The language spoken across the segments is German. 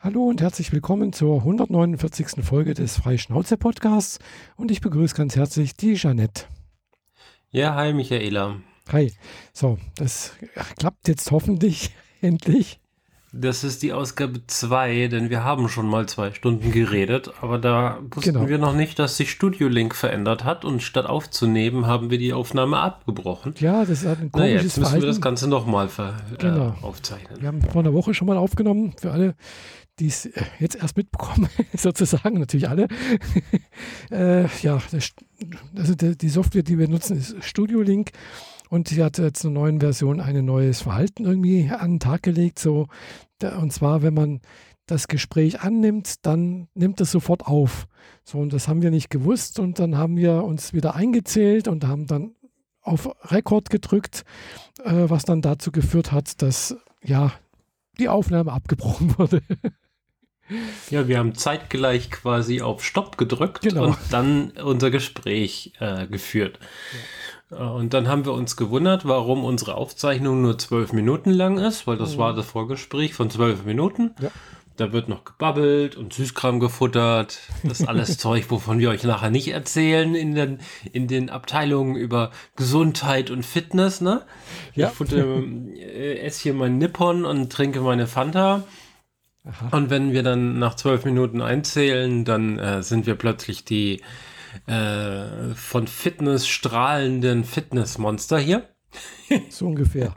Hallo und herzlich willkommen zur 149. Folge des Freischnauze-Podcasts und ich begrüße ganz herzlich die Jeanette. Ja, hi Michaela. Hi. So, das klappt jetzt hoffentlich endlich. Das ist die Ausgabe 2, denn wir haben schon mal zwei Stunden geredet, aber da wussten Genau. wir noch nicht, dass sich Studio Link verändert hat und statt aufzunehmen, haben wir die Aufnahme abgebrochen. Ja, das ist halt ein Naja, komisches jetzt müssen wir das Verhalten. Ganze nochmal Genau. äh, aufzeichnen. Wir haben vor einer Woche schon mal aufgenommen, für alle, die es äh, jetzt erst mitbekommen, sozusagen, natürlich alle. äh, ja, das, also die, die Software, die wir nutzen, ist Studio Link und sie hat jetzt in einer neuen Version ein neues Verhalten irgendwie an den Tag gelegt. So, und zwar, wenn man das Gespräch annimmt, dann nimmt es sofort auf. So, und das haben wir nicht gewusst und dann haben wir uns wieder eingezählt und haben dann auf Rekord gedrückt, äh, was dann dazu geführt hat, dass ja die Aufnahme abgebrochen wurde. Ja, wir haben zeitgleich quasi auf Stopp gedrückt Genau. und dann unser Gespräch äh, geführt. Äh, Und dann haben wir uns gewundert, warum unsere Aufzeichnung nur zwölf Minuten lang ist, weil das war das Vorgespräch von zwölf Minuten. Ja. Da wird noch gebabbelt und Süßkram gefuttert. Das ist alles Zeug, wovon wir euch nachher nicht erzählen in den, in den Abteilungen über Gesundheit und Fitness. Ne? Ja. Ich futter, äh, esse hier mein Nippon und trinke meine Fanta. Aha. Und wenn wir dann nach zwölf Minuten einzählen, dann äh, sind wir plötzlich die äh, von Fitness strahlenden Fitnessmonster hier. So ungefähr.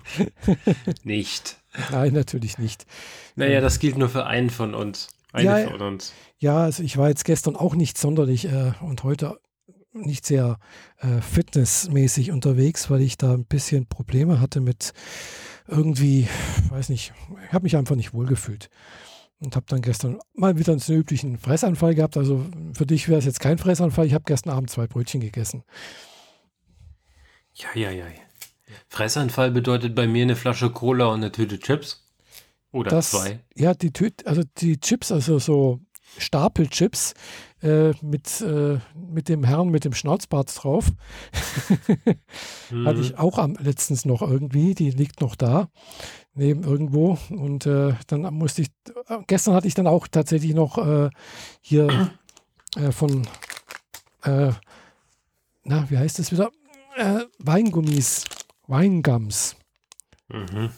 Nicht. Nein, natürlich nicht. Naja, das gilt nur für einen von uns. Eine Ja, von uns. Ja, also ich war jetzt gestern auch nicht sonderlich äh, und heute nicht sehr äh, fitnessmäßig unterwegs, weil ich da ein bisschen Probleme hatte mit irgendwie, weiß nicht, ich habe mich einfach nicht wohlgefühlt. Und habe dann gestern mal wieder einen üblichen Fressanfall gehabt. Also für dich wäre es jetzt kein Fressanfall. Ich habe gestern Abend zwei Brötchen gegessen. Ja, ja, ja. Fressanfall bedeutet bei mir eine Flasche Cola und eine Tüte Chips. Oder Das, zwei. Ja, die Tüte, also die Chips, also so Stapelchips äh, mit, äh, mit dem Herrn mit dem Schnauzbart drauf. Mhm. Hatte ich auch am letztens noch irgendwie, die liegt noch da, neben irgendwo. Und äh, dann musste ich, äh, gestern hatte ich dann auch tatsächlich noch äh, hier von, äh, na, wie heißt das wieder? Weingummis, Weingums. Mhm.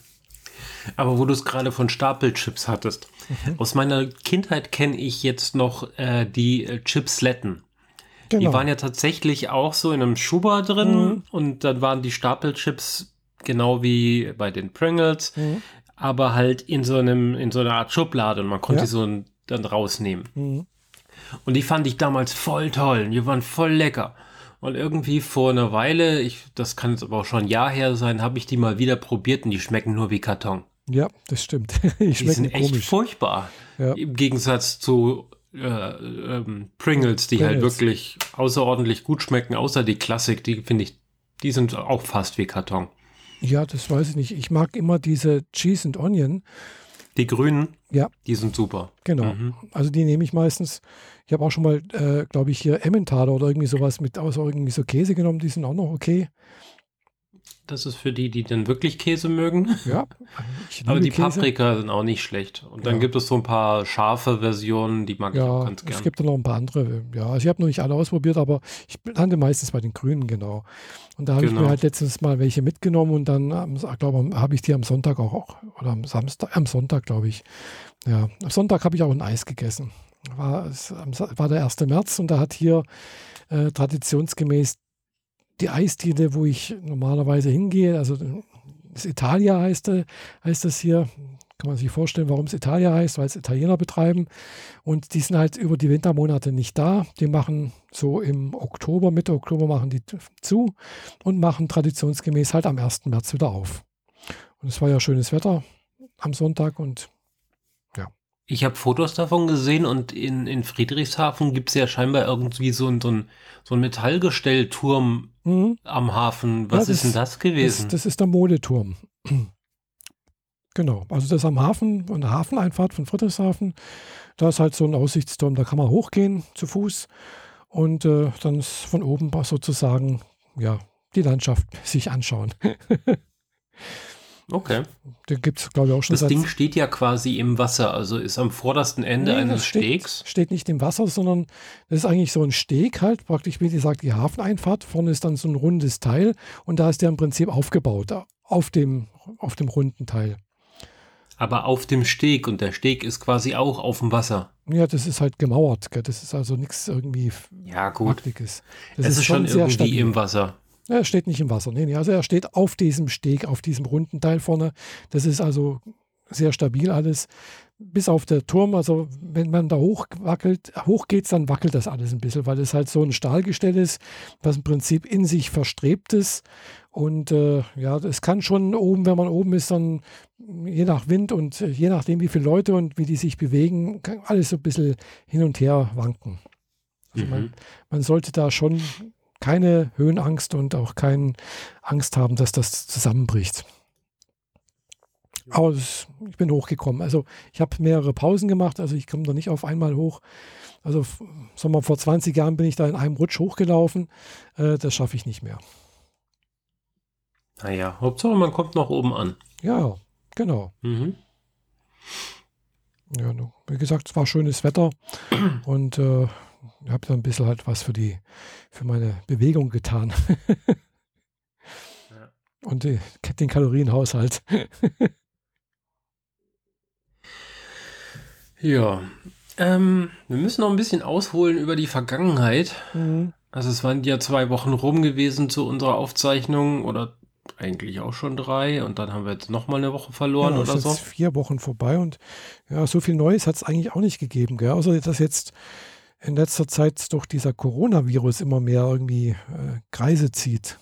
Aber wo du es gerade von Stapelchips hattest, Mhm. aus meiner Kindheit kenne ich jetzt noch äh, die äh, Chipsletten. Genau. Die waren ja tatsächlich auch so in einem Schuber drin Mhm. und dann waren die Stapelchips genau wie bei den Pringles, Mhm. aber halt in so einem in so einer Art Schublade und man konnte Ja. die so dann rausnehmen. Mhm. Und die fand ich damals voll toll. Die waren voll lecker. Und irgendwie vor einer Weile, ich, das kann jetzt aber auch schon ein Jahr her sein, habe ich die mal wieder probiert und die schmecken nur wie Karton. Ja, das stimmt. Die Die schmecken sind echt komisch. furchtbar. Ja. Im Gegensatz zu äh, ähm, Pringles, die halt Pringles. wirklich außerordentlich gut schmecken, außer die Klassik, die finde ich, die sind auch fast wie Karton. Ja, das weiß ich nicht. Ich mag immer diese Cheese and Onion. Die grünen, Ja. die sind super. Genau. Mhm. Also die nehme ich meistens. Ich habe auch schon mal, äh, glaube ich, hier Emmentaler oder irgendwie sowas mit außer irgendwie so Käse genommen. Die sind auch noch okay. Das ist für die, die dann wirklich Käse mögen. Ja. Ich Aber die Käse. Paprika sind auch nicht schlecht. Und dann Ja. gibt es so ein paar scharfe Versionen, die mag ich auch Ja, ganz es gern. gibt da noch ein paar andere. Ja, also ich habe noch nicht alle ausprobiert, aber ich lande meistens bei den Grünen, genau. Und da habe ich Genau. mir halt letztens mal welche mitgenommen und dann, ich glaube, habe ich die am Sonntag auch, auch oder am Samstag, am Sonntag, glaube ich. Ja, am Sonntag habe ich auch ein Eis gegessen. War, es, war der 1. März und da hat hier äh, traditionsgemäß die Eisdiele, wo ich normalerweise hingehe, also das Italia heißt, äh, heißt das hier, kann man sich vorstellen, warum es Italia heißt, weil es Italiener betreiben. Und die sind halt über die Wintermonate nicht da. Die machen so im Oktober, Mitte Oktober machen die zu und machen traditionsgemäß halt am 1. März wieder auf. Und es war ja schönes Wetter am Sonntag und Ich habe Fotos davon gesehen und in, in Friedrichshafen gibt es ja scheinbar irgendwie so ein, so ein Metallgestellturm mhm, am Hafen. Ja, Was das- ist denn das gewesen? das, das ist der Modeturm. Genau, also das ist am Hafen, an der Hafeneinfahrt von Friedrichshafen. Da ist halt so ein Aussichtsturm, da kann man hochgehen zu Fuß und äh, dann ist von oben sozusagen ja, die Landschaft sich anschauen. Okay. Den gibt es, glaube ich, auch schon Das seit. Ding steht ja quasi im Wasser, also ist am vordersten Ende Nee, eines steht, Stegs. steht nicht im Wasser, sondern das ist eigentlich so ein Steg halt, praktisch wie gesagt die Hafeneinfahrt. Vorne ist dann so ein rundes Teil und da ist der im Prinzip aufgebaut, auf dem, auf dem runden Teil. Aber auf dem Steg und der Steg ist quasi auch auf dem Wasser. Ja, das ist halt gemauert, gell? das ist also nichts irgendwie Ja, gut. Das Es ist schon sehr irgendwie stabil. im Wasser. Er steht nicht im Wasser. Nee, nee, also er steht auf diesem Steg, auf diesem runden Teil vorne. Das ist also sehr stabil alles. Bis auf der Turm, also wenn man da hochwackelt, hochgeht, dann wackelt das alles ein bisschen, weil es halt so ein Stahlgestell ist, was im Prinzip in sich verstrebt ist. Und äh, ja, es kann schon oben, wenn man oben ist, dann je nach Wind und äh, je nachdem, wie viele Leute und wie die sich bewegen, kann alles so ein bisschen hin und her wanken. Also man, Mhm. man sollte da schon keine Höhenangst und auch keine Angst haben, dass das zusammenbricht. Aber ich bin hochgekommen. Also ich habe mehrere Pausen gemacht, also ich komme da nicht auf einmal hoch. Also sagen wir, vor 20 Jahren bin ich da in einem Rutsch hochgelaufen. Äh, das schaffe ich nicht mehr. Naja, Hauptsache man kommt noch oben an. Ja, genau. Mhm. Ja, wie gesagt, es war schönes Wetter und äh, habe da ein bisschen halt was für die für meine Bewegung getan. Ja. Und die, den Kalorienhaushalt. Ja. Ähm, wir müssen noch ein bisschen ausholen über die Vergangenheit. Mhm. Also es waren ja zwei Wochen rum gewesen zu unserer Aufzeichnung oder eigentlich auch schon drei und dann haben wir jetzt nochmal eine Woche verloren ja, oder so. jetzt vier Wochen vorbei und ja, so viel Neues hat es eigentlich auch nicht gegeben, gell? Außer dass jetzt in letzter Zeit durch dieser Coronavirus immer mehr irgendwie äh, Kreise zieht.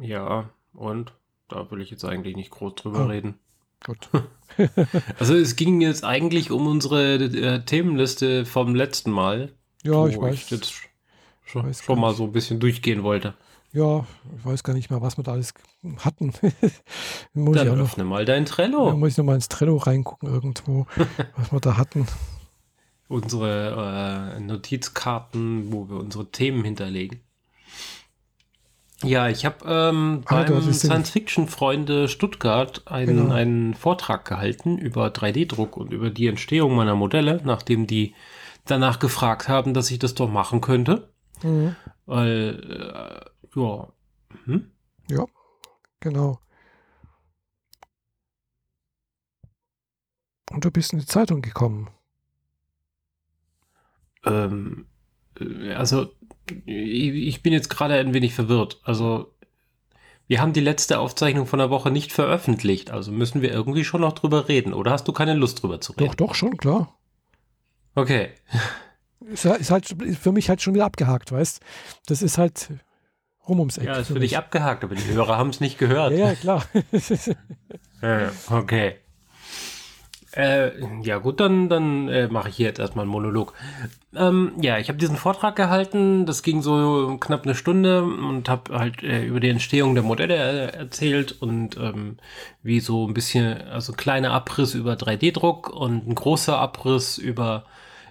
Ja, und da will ich jetzt eigentlich nicht groß drüber Oh. reden. Gut. Also es ging jetzt eigentlich um unsere äh, Themenliste vom letzten Mal. Ja, wo ich weiß. jetzt schon, weiß schon mal so ein bisschen durchgehen wollte. Ja, ich weiß gar nicht mehr, was wir da alles hatten. muss Dann ich auch noch, öffne mal dein ja, Trello. muss ich noch mal ins Trello reingucken irgendwo, was wir da hatten. Unsere äh, Notizkarten, wo wir unsere Themen hinterlegen. Ja, ich habe ähm, Ah, beim Science-Fiction-Freunde Stuttgart einen, Genau. einen Vortrag gehalten über 3D-Druck und über die Entstehung meiner Modelle, nachdem die danach gefragt haben, dass ich das doch machen könnte. Mhm. Weil, äh, ja, hm? Genau. Und du bist in die Zeitung gekommen. Ähm, äh, also, ich, bin jetzt gerade ein wenig verwirrt. Also, wir haben die letzte Aufzeichnung von der Woche nicht veröffentlicht, also müssen wir irgendwie schon noch drüber reden. Oder hast du keine Lust drüber zu reden? Doch, doch, schon, klar. Okay. Ist, ist halt für mich halt schon wieder abgehakt, weißt Das ist halt rum ums Eck. Ja, ist für für dich abgehakt, aber die Hörer haben es nicht gehört. Ja, ja, klar. Ja, okay. Äh, ja gut, dann, dann äh, mache ich hier jetzt erstmal einen Monolog. Ähm, ja, ich habe diesen Vortrag gehalten, das ging so knapp eine Stunde und habe halt äh, über die Entstehung der Modelle äh, erzählt und ähm, wie so ein bisschen, also ein kleiner Abriss über 3D-Druck und ein großer Abriss über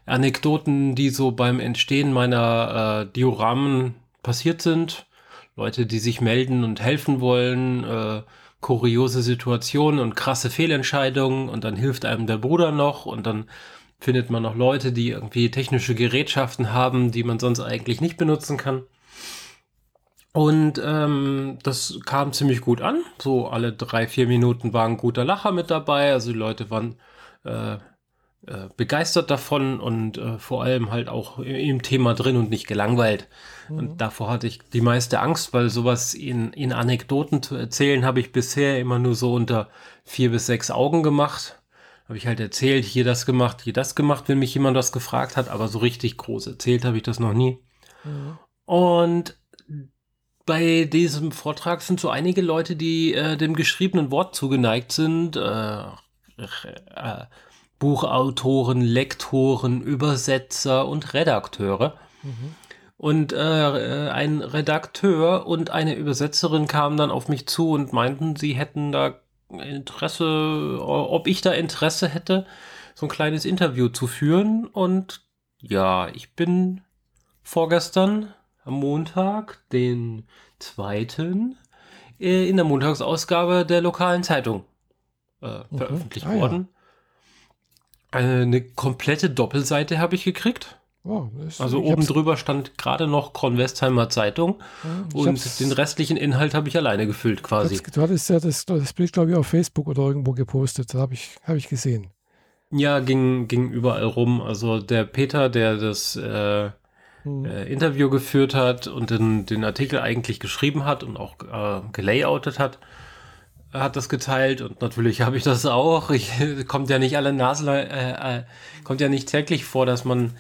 Anekdoten, die so beim Entstehen meiner äh, Dioramen passiert sind. Leute, die sich melden und helfen wollen, äh, kuriose Situationen und krasse Fehlentscheidungen und dann hilft einem der Bruder noch und dann findet man noch Leute, die irgendwie technische Gerätschaften haben, die man sonst eigentlich nicht benutzen kann. Und ähm, das kam ziemlich gut an. So alle drei, vier Minuten war ein guter Lacher mit dabei. Also die Leute waren äh, äh, begeistert davon und äh, vor allem halt auch i- im Thema drin und nicht gelangweilt. Und davor hatte ich die meiste Angst, weil sowas in, in Anekdoten zu erzählen, habe ich bisher immer nur so unter vier bis sechs Augen gemacht. Habe ich halt erzählt, hier das gemacht, hier das gemacht, wenn mich jemand was gefragt hat, aber so richtig groß erzählt habe ich das noch nie. Und bei diesem Vortrag sind so einige Leute, die äh, dem geschriebenen Wort zugeneigt sind. Äh, äh, Buchautoren, Lektoren, Übersetzer und Redakteure. Und äh, äh, ein Redakteur und eine Übersetzerin kamen dann auf mich zu und meinten, sie hätten da Interesse, ob ich da Interesse hätte, so ein kleines Interview zu führen. Und ja, ich bin vorgestern am Montag, den zweiten, äh, in der Montagsausgabe der lokalen Zeitung äh, veröffentlicht ah, worden. Ja. Eine komplette Doppelseite habe ich gekriegt. Oh, also oben drüber stand gerade noch Kornwestheimer Zeitung ja, und den restlichen Inhalt habe ich alleine gefüllt quasi. du hattest ja das, das Bild, glaube ich, auf Facebook oder irgendwo gepostet. Habe ich, hab ich gesehen. Ja, ging, ging überall rum. Also der Peter, der das äh, hm. äh, Interview geführt hat und den, den Artikel eigentlich geschrieben hat und auch äh, gelayoutet hat, hat das geteilt und natürlich habe ich das auch. Ich, kommt ja nicht alle Nasen, äh, äh, kommt ja nicht täglich vor, dass man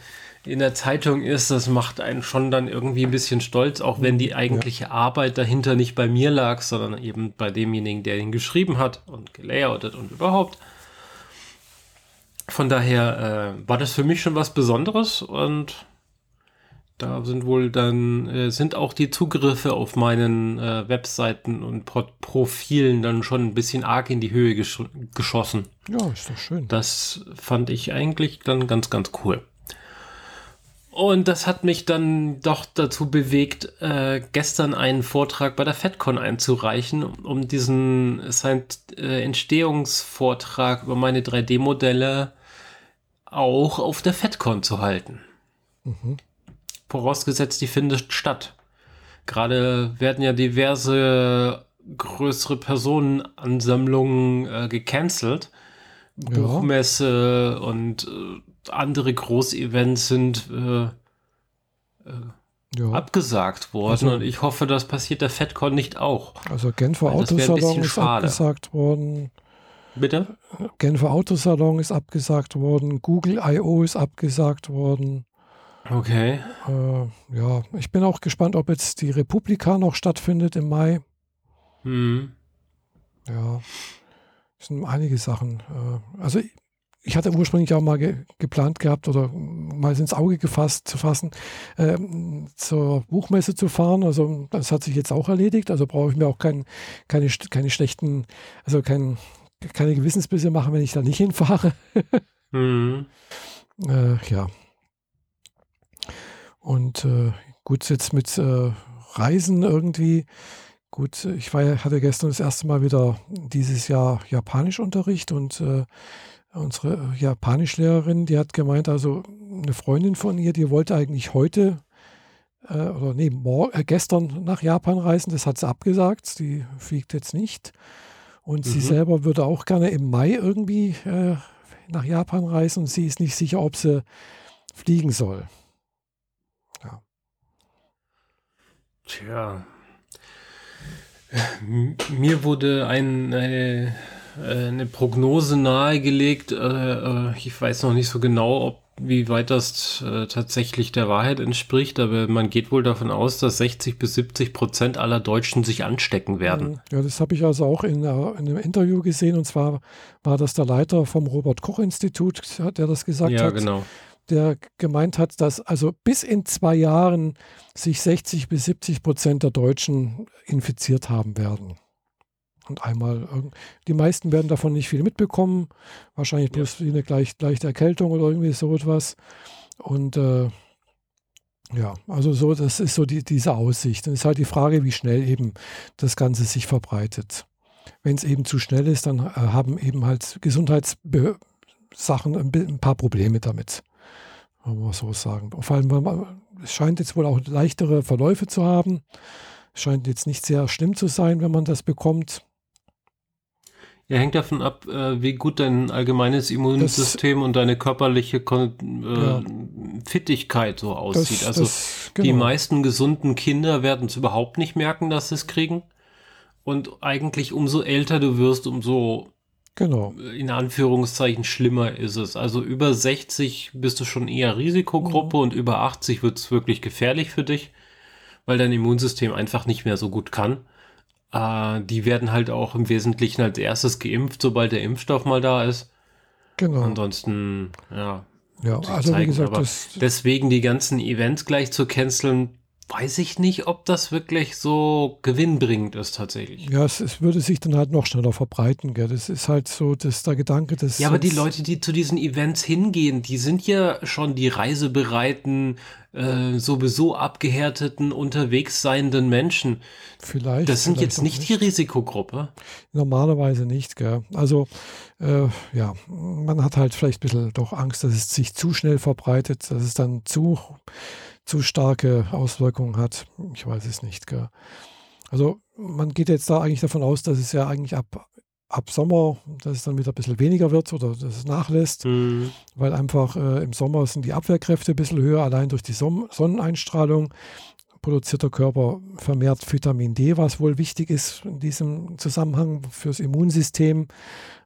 in der Zeitung ist, das macht einen schon dann irgendwie ein bisschen stolz, auch wenn die eigentliche ja. Arbeit dahinter nicht bei mir lag, sondern eben bei demjenigen, der ihn geschrieben hat und gelayoutet und überhaupt. Von daher äh, war das für mich schon was Besonderes und da sind wohl dann, äh, sind auch die Zugriffe auf meinen äh, Webseiten und Pro Profilen dann schon ein bisschen arg in die Höhe gesch geschossen. Ja, ist doch schön. Das fand ich eigentlich dann ganz, ganz cool. Und das hat mich dann doch dazu bewegt, äh, gestern einen Vortrag bei der FedCon einzureichen, um diesen äh, Entstehungsvortrag über meine 3D-Modelle auch auf der FedCon zu halten. Mhm. Vorausgesetzt, die findet statt. Gerade werden ja diverse größere Personenansammlungen äh, gecancelt. Ja. Buchmesse und äh, andere Großevents sind äh, äh, ja. abgesagt worden also, und ich hoffe, das passiert der FedCon nicht auch. Also Genfer Autosalon ist schade. abgesagt worden. Bitte? Genfer Autosalon ist abgesagt worden, Google I.O. ist abgesagt worden. Okay. Äh, ja, ich bin auch gespannt, ob jetzt die Republika noch stattfindet im Mai. Hm. Ja, es sind einige Sachen. Äh, also ich hatte ursprünglich auch mal ge geplant gehabt oder mal ins Auge gefasst zu fassen, äh, zur Buchmesse zu fahren. Also das hat sich jetzt auch erledigt. Also brauche ich mir auch kein, keine, keine schlechten, also kein, keine Gewissensbisse machen, wenn ich da nicht hinfahre. mhm. äh, ja. Und äh, gut, jetzt mit äh, Reisen irgendwie. Gut, ich war, hatte gestern das erste Mal wieder dieses Jahr Japanischunterricht und äh, unsere Japanischlehrerin, die hat gemeint, also eine Freundin von ihr, die wollte eigentlich heute äh, oder nee, morgen, äh, gestern nach Japan reisen, das hat sie abgesagt, die fliegt jetzt nicht. Und mhm. sie selber würde auch gerne im Mai irgendwie äh, nach Japan reisen und sie ist nicht sicher, ob sie fliegen soll. Ja. Tja. Mir wurde ein, eine äh, eine Prognose nahegelegt. Äh, äh, ich weiß noch nicht so genau, ob wie weit das äh, tatsächlich der Wahrheit entspricht, aber man geht wohl davon aus, dass 60 bis 70 Prozent aller Deutschen sich anstecken werden. Ja, das habe ich also auch in, in, einem Interview gesehen und zwar war das der Leiter vom Robert Koch Institut, der das gesagt ja, hat. Ja, genau. Der gemeint hat, dass also bis in zwei Jahren sich 60 bis 70 Prozent der Deutschen infiziert haben werden. Und einmal, die meisten werden davon nicht viel mitbekommen. Wahrscheinlich bloß ja. eine gleich, leichte Erkältung oder irgendwie so etwas. Und äh, ja, also so, das ist so die, diese Aussicht. Und es ist halt die Frage, wie schnell eben das Ganze sich verbreitet. Wenn es eben zu schnell ist, dann äh, haben eben halt Gesundheitssachen ein, ein, paar Probleme damit. Wollen wir so sagen. Vor allem, es scheint jetzt wohl auch leichtere Verläufe zu haben. Es scheint jetzt nicht sehr schlimm zu sein, wenn man das bekommt. Ja, hängt davon ab, äh, wie gut dein allgemeines Immunsystem das, und deine körperliche Kon äh, ja. Fittigkeit so aussieht. Das, also das, genau. die meisten gesunden Kinder werden es überhaupt nicht merken, dass sie es kriegen. Und eigentlich umso älter du wirst, umso genau. in Anführungszeichen schlimmer ist es. Also über 60 bist du schon eher Risikogruppe mhm. und über 80 wird es wirklich gefährlich für dich, weil dein Immunsystem einfach nicht mehr so gut kann. Äh, die werden halt auch im Wesentlichen als erstes geimpft, sobald der Impfstoff mal da ist. Genau. Ansonsten, ja. Ja, also zeigen, wie gesagt, das deswegen die ganzen Events gleich zu canceln, weiß ich nicht, ob das wirklich so gewinnbringend ist tatsächlich. Ja, es, es würde sich dann halt noch schneller verbreiten. Gell? Das ist halt so das, der Gedanke, dass. Ja, aber die Leute, die zu diesen Events hingehen, die sind ja schon die reisebereiten, äh, sowieso abgehärteten, unterwegs seienden Menschen. Vielleicht. Das sind vielleicht jetzt nicht, nicht die Risikogruppe. Normalerweise nicht, gell? Also, äh, ja, man hat halt vielleicht ein bisschen doch Angst, dass es sich zu schnell verbreitet, dass es dann zu zu starke Auswirkungen hat. Ich weiß es nicht. Gell. Also man geht jetzt da eigentlich davon aus, dass es ja eigentlich ab, ab Sommer, dass es dann wieder ein bisschen weniger wird oder dass es nachlässt, mhm. weil einfach äh, im Sommer sind die Abwehrkräfte ein bisschen höher, allein durch die Son Sonneneinstrahlung produziert der Körper vermehrt Vitamin D, was wohl wichtig ist in diesem Zusammenhang fürs Immunsystem.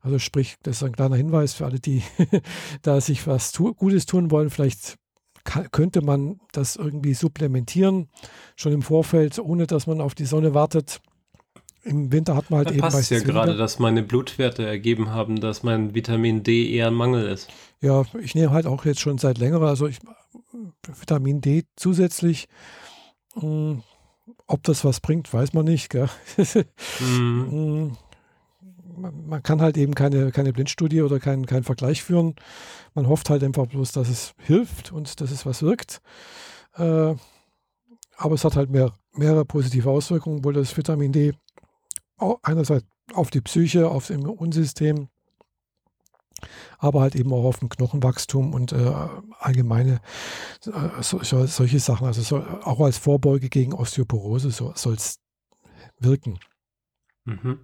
Also sprich, das ist ein kleiner Hinweis für alle, die da sich was tu Gutes tun wollen. Vielleicht könnte man das irgendwie supplementieren, schon im Vorfeld, ohne dass man auf die Sonne wartet. Im Winter hat man halt da eben. passt ja gerade, dass meine Blutwerte ergeben haben, dass mein Vitamin D eher ein Mangel ist. Ja, ich nehme halt auch jetzt schon seit längerer, also ich, Vitamin D zusätzlich. Mh, hm, ob das was bringt, weiß man nicht. mhm. Man, kann halt eben keine, keine Blindstudie oder keinen kein Vergleich führen. Man hofft halt einfach bloß, dass es hilft und dass es was wirkt. Äh, aber es hat halt mehr, mehrere positive Auswirkungen, wohl das Vitamin D einerseits auf die Psyche, aufs Immunsystem, aber halt eben auch auf dem Knochenwachstum und äh, allgemeine äh, so, solche Sachen. Also so, auch als Vorbeuge gegen Osteoporose so, soll es wirken. Mhm.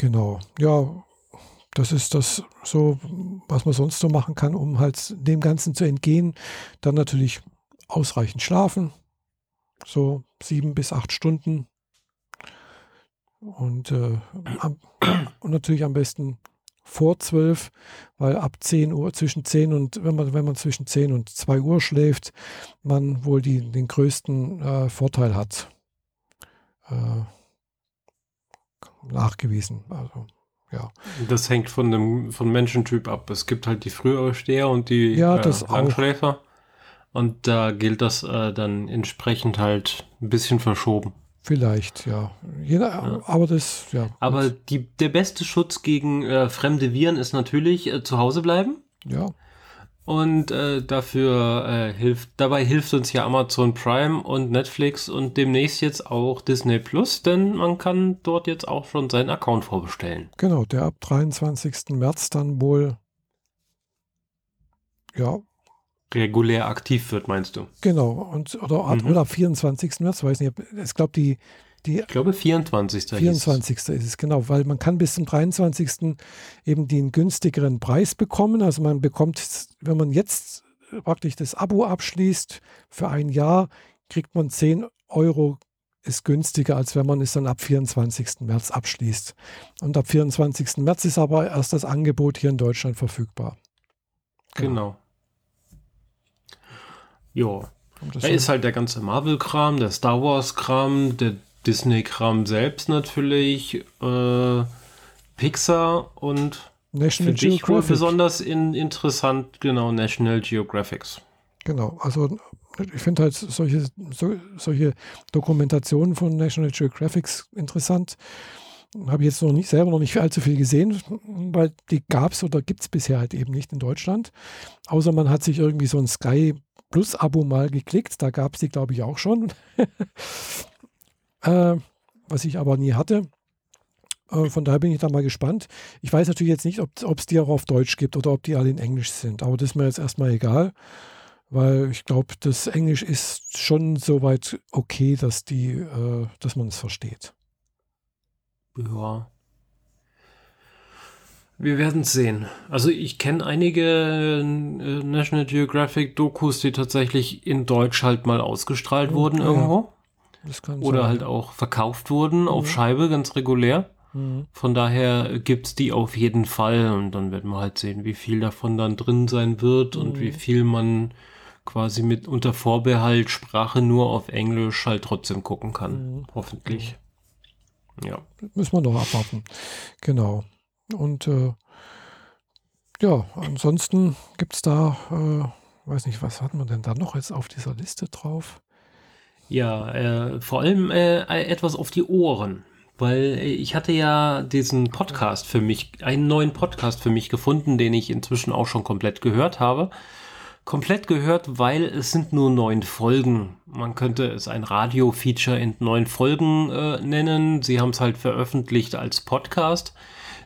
Genau. Ja, das ist das so, was man sonst so machen kann, um halt dem Ganzen zu entgehen. Dann natürlich ausreichend schlafen. So sieben bis acht Stunden. Und, äh, am, und natürlich am besten vor zwölf, weil ab 10 Uhr, zwischen 10 und, wenn man, wenn man zwischen 10 und 2 Uhr schläft, man wohl die, den größten äh, Vorteil hat. Äh, nachgewiesen. Also, ja. Das hängt von dem von Menschentyp ab. Es gibt halt die Frühaufsteher und die ja, äh, Langschläfer. Auch. Und da gilt das äh, dann entsprechend halt ein bisschen verschoben. Vielleicht, ja. Jeder, ja. Aber das, ja. Aber die, der beste Schutz gegen äh, fremde Viren ist natürlich äh, zu Hause bleiben. Ja. Und äh, dafür äh, hilft, dabei hilft uns ja Amazon Prime und Netflix und demnächst jetzt auch Disney Plus, denn man kann dort jetzt auch schon seinen Account vorbestellen. Genau, der ab 23. März dann wohl ja regulär aktiv wird, meinst du? Genau, und oder, ab, mhm. oder ab 24. März, weiß nicht, ich glaube, die die, ich glaube 24. 24. ist es, genau, weil man kann bis zum 23. eben den günstigeren Preis bekommen. Also man bekommt, wenn man jetzt praktisch das Abo abschließt für ein Jahr, kriegt man 10 Euro ist günstiger, als wenn man es dann ab 24. März abschließt. Und ab 24. März ist aber erst das Angebot hier in Deutschland verfügbar. Genau. genau. Ja. Da ist halt der ganze Marvel-Kram, der Star Wars-Kram, der Disney-Kram selbst natürlich, äh, Pixar und National für dich wohl besonders in, interessant, genau, National Geographics. Genau, also ich finde halt solche, so, solche Dokumentationen von National Geographics interessant. Habe ich jetzt noch nicht selber noch nicht allzu viel gesehen, weil die gab es oder gibt es bisher halt eben nicht in Deutschland. Außer man hat sich irgendwie so ein Sky Plus-Abo mal geklickt. Da gab es die, glaube ich, auch schon. äh, was ich aber nie hatte. Äh, von daher bin ich da mal gespannt. Ich weiß natürlich jetzt nicht, ob es die auch auf Deutsch gibt oder ob die alle in Englisch sind, aber das ist mir jetzt erstmal egal, weil ich glaube, das Englisch ist schon soweit okay, dass, die, äh, dass man es versteht. Ja. Wir werden es sehen. Also ich kenne einige äh, National Geographic Dokus, die tatsächlich in Deutsch halt mal ausgestrahlt wurden ja. irgendwo. Oder sein. halt auch verkauft wurden mhm. auf Scheibe ganz regulär. Mhm. Von daher gibt es die auf jeden Fall und dann werden wir halt sehen, wie viel davon dann drin sein wird mhm. und wie viel man quasi mit unter Vorbehalt Sprache nur auf Englisch halt trotzdem gucken kann. Mhm. Hoffentlich. Ja. Müssen wir noch abwarten. Genau. Und äh, ja, ansonsten gibt es da, äh, weiß nicht, was hatten wir denn da noch jetzt auf dieser Liste drauf? Ja, äh, vor allem äh, etwas auf die Ohren. Weil ich hatte ja diesen Podcast für mich, einen neuen Podcast für mich gefunden, den ich inzwischen auch schon komplett gehört habe. Komplett gehört, weil es sind nur neun Folgen. Man könnte es ein Radio-Feature in neun Folgen äh, nennen. Sie haben es halt veröffentlicht als Podcast.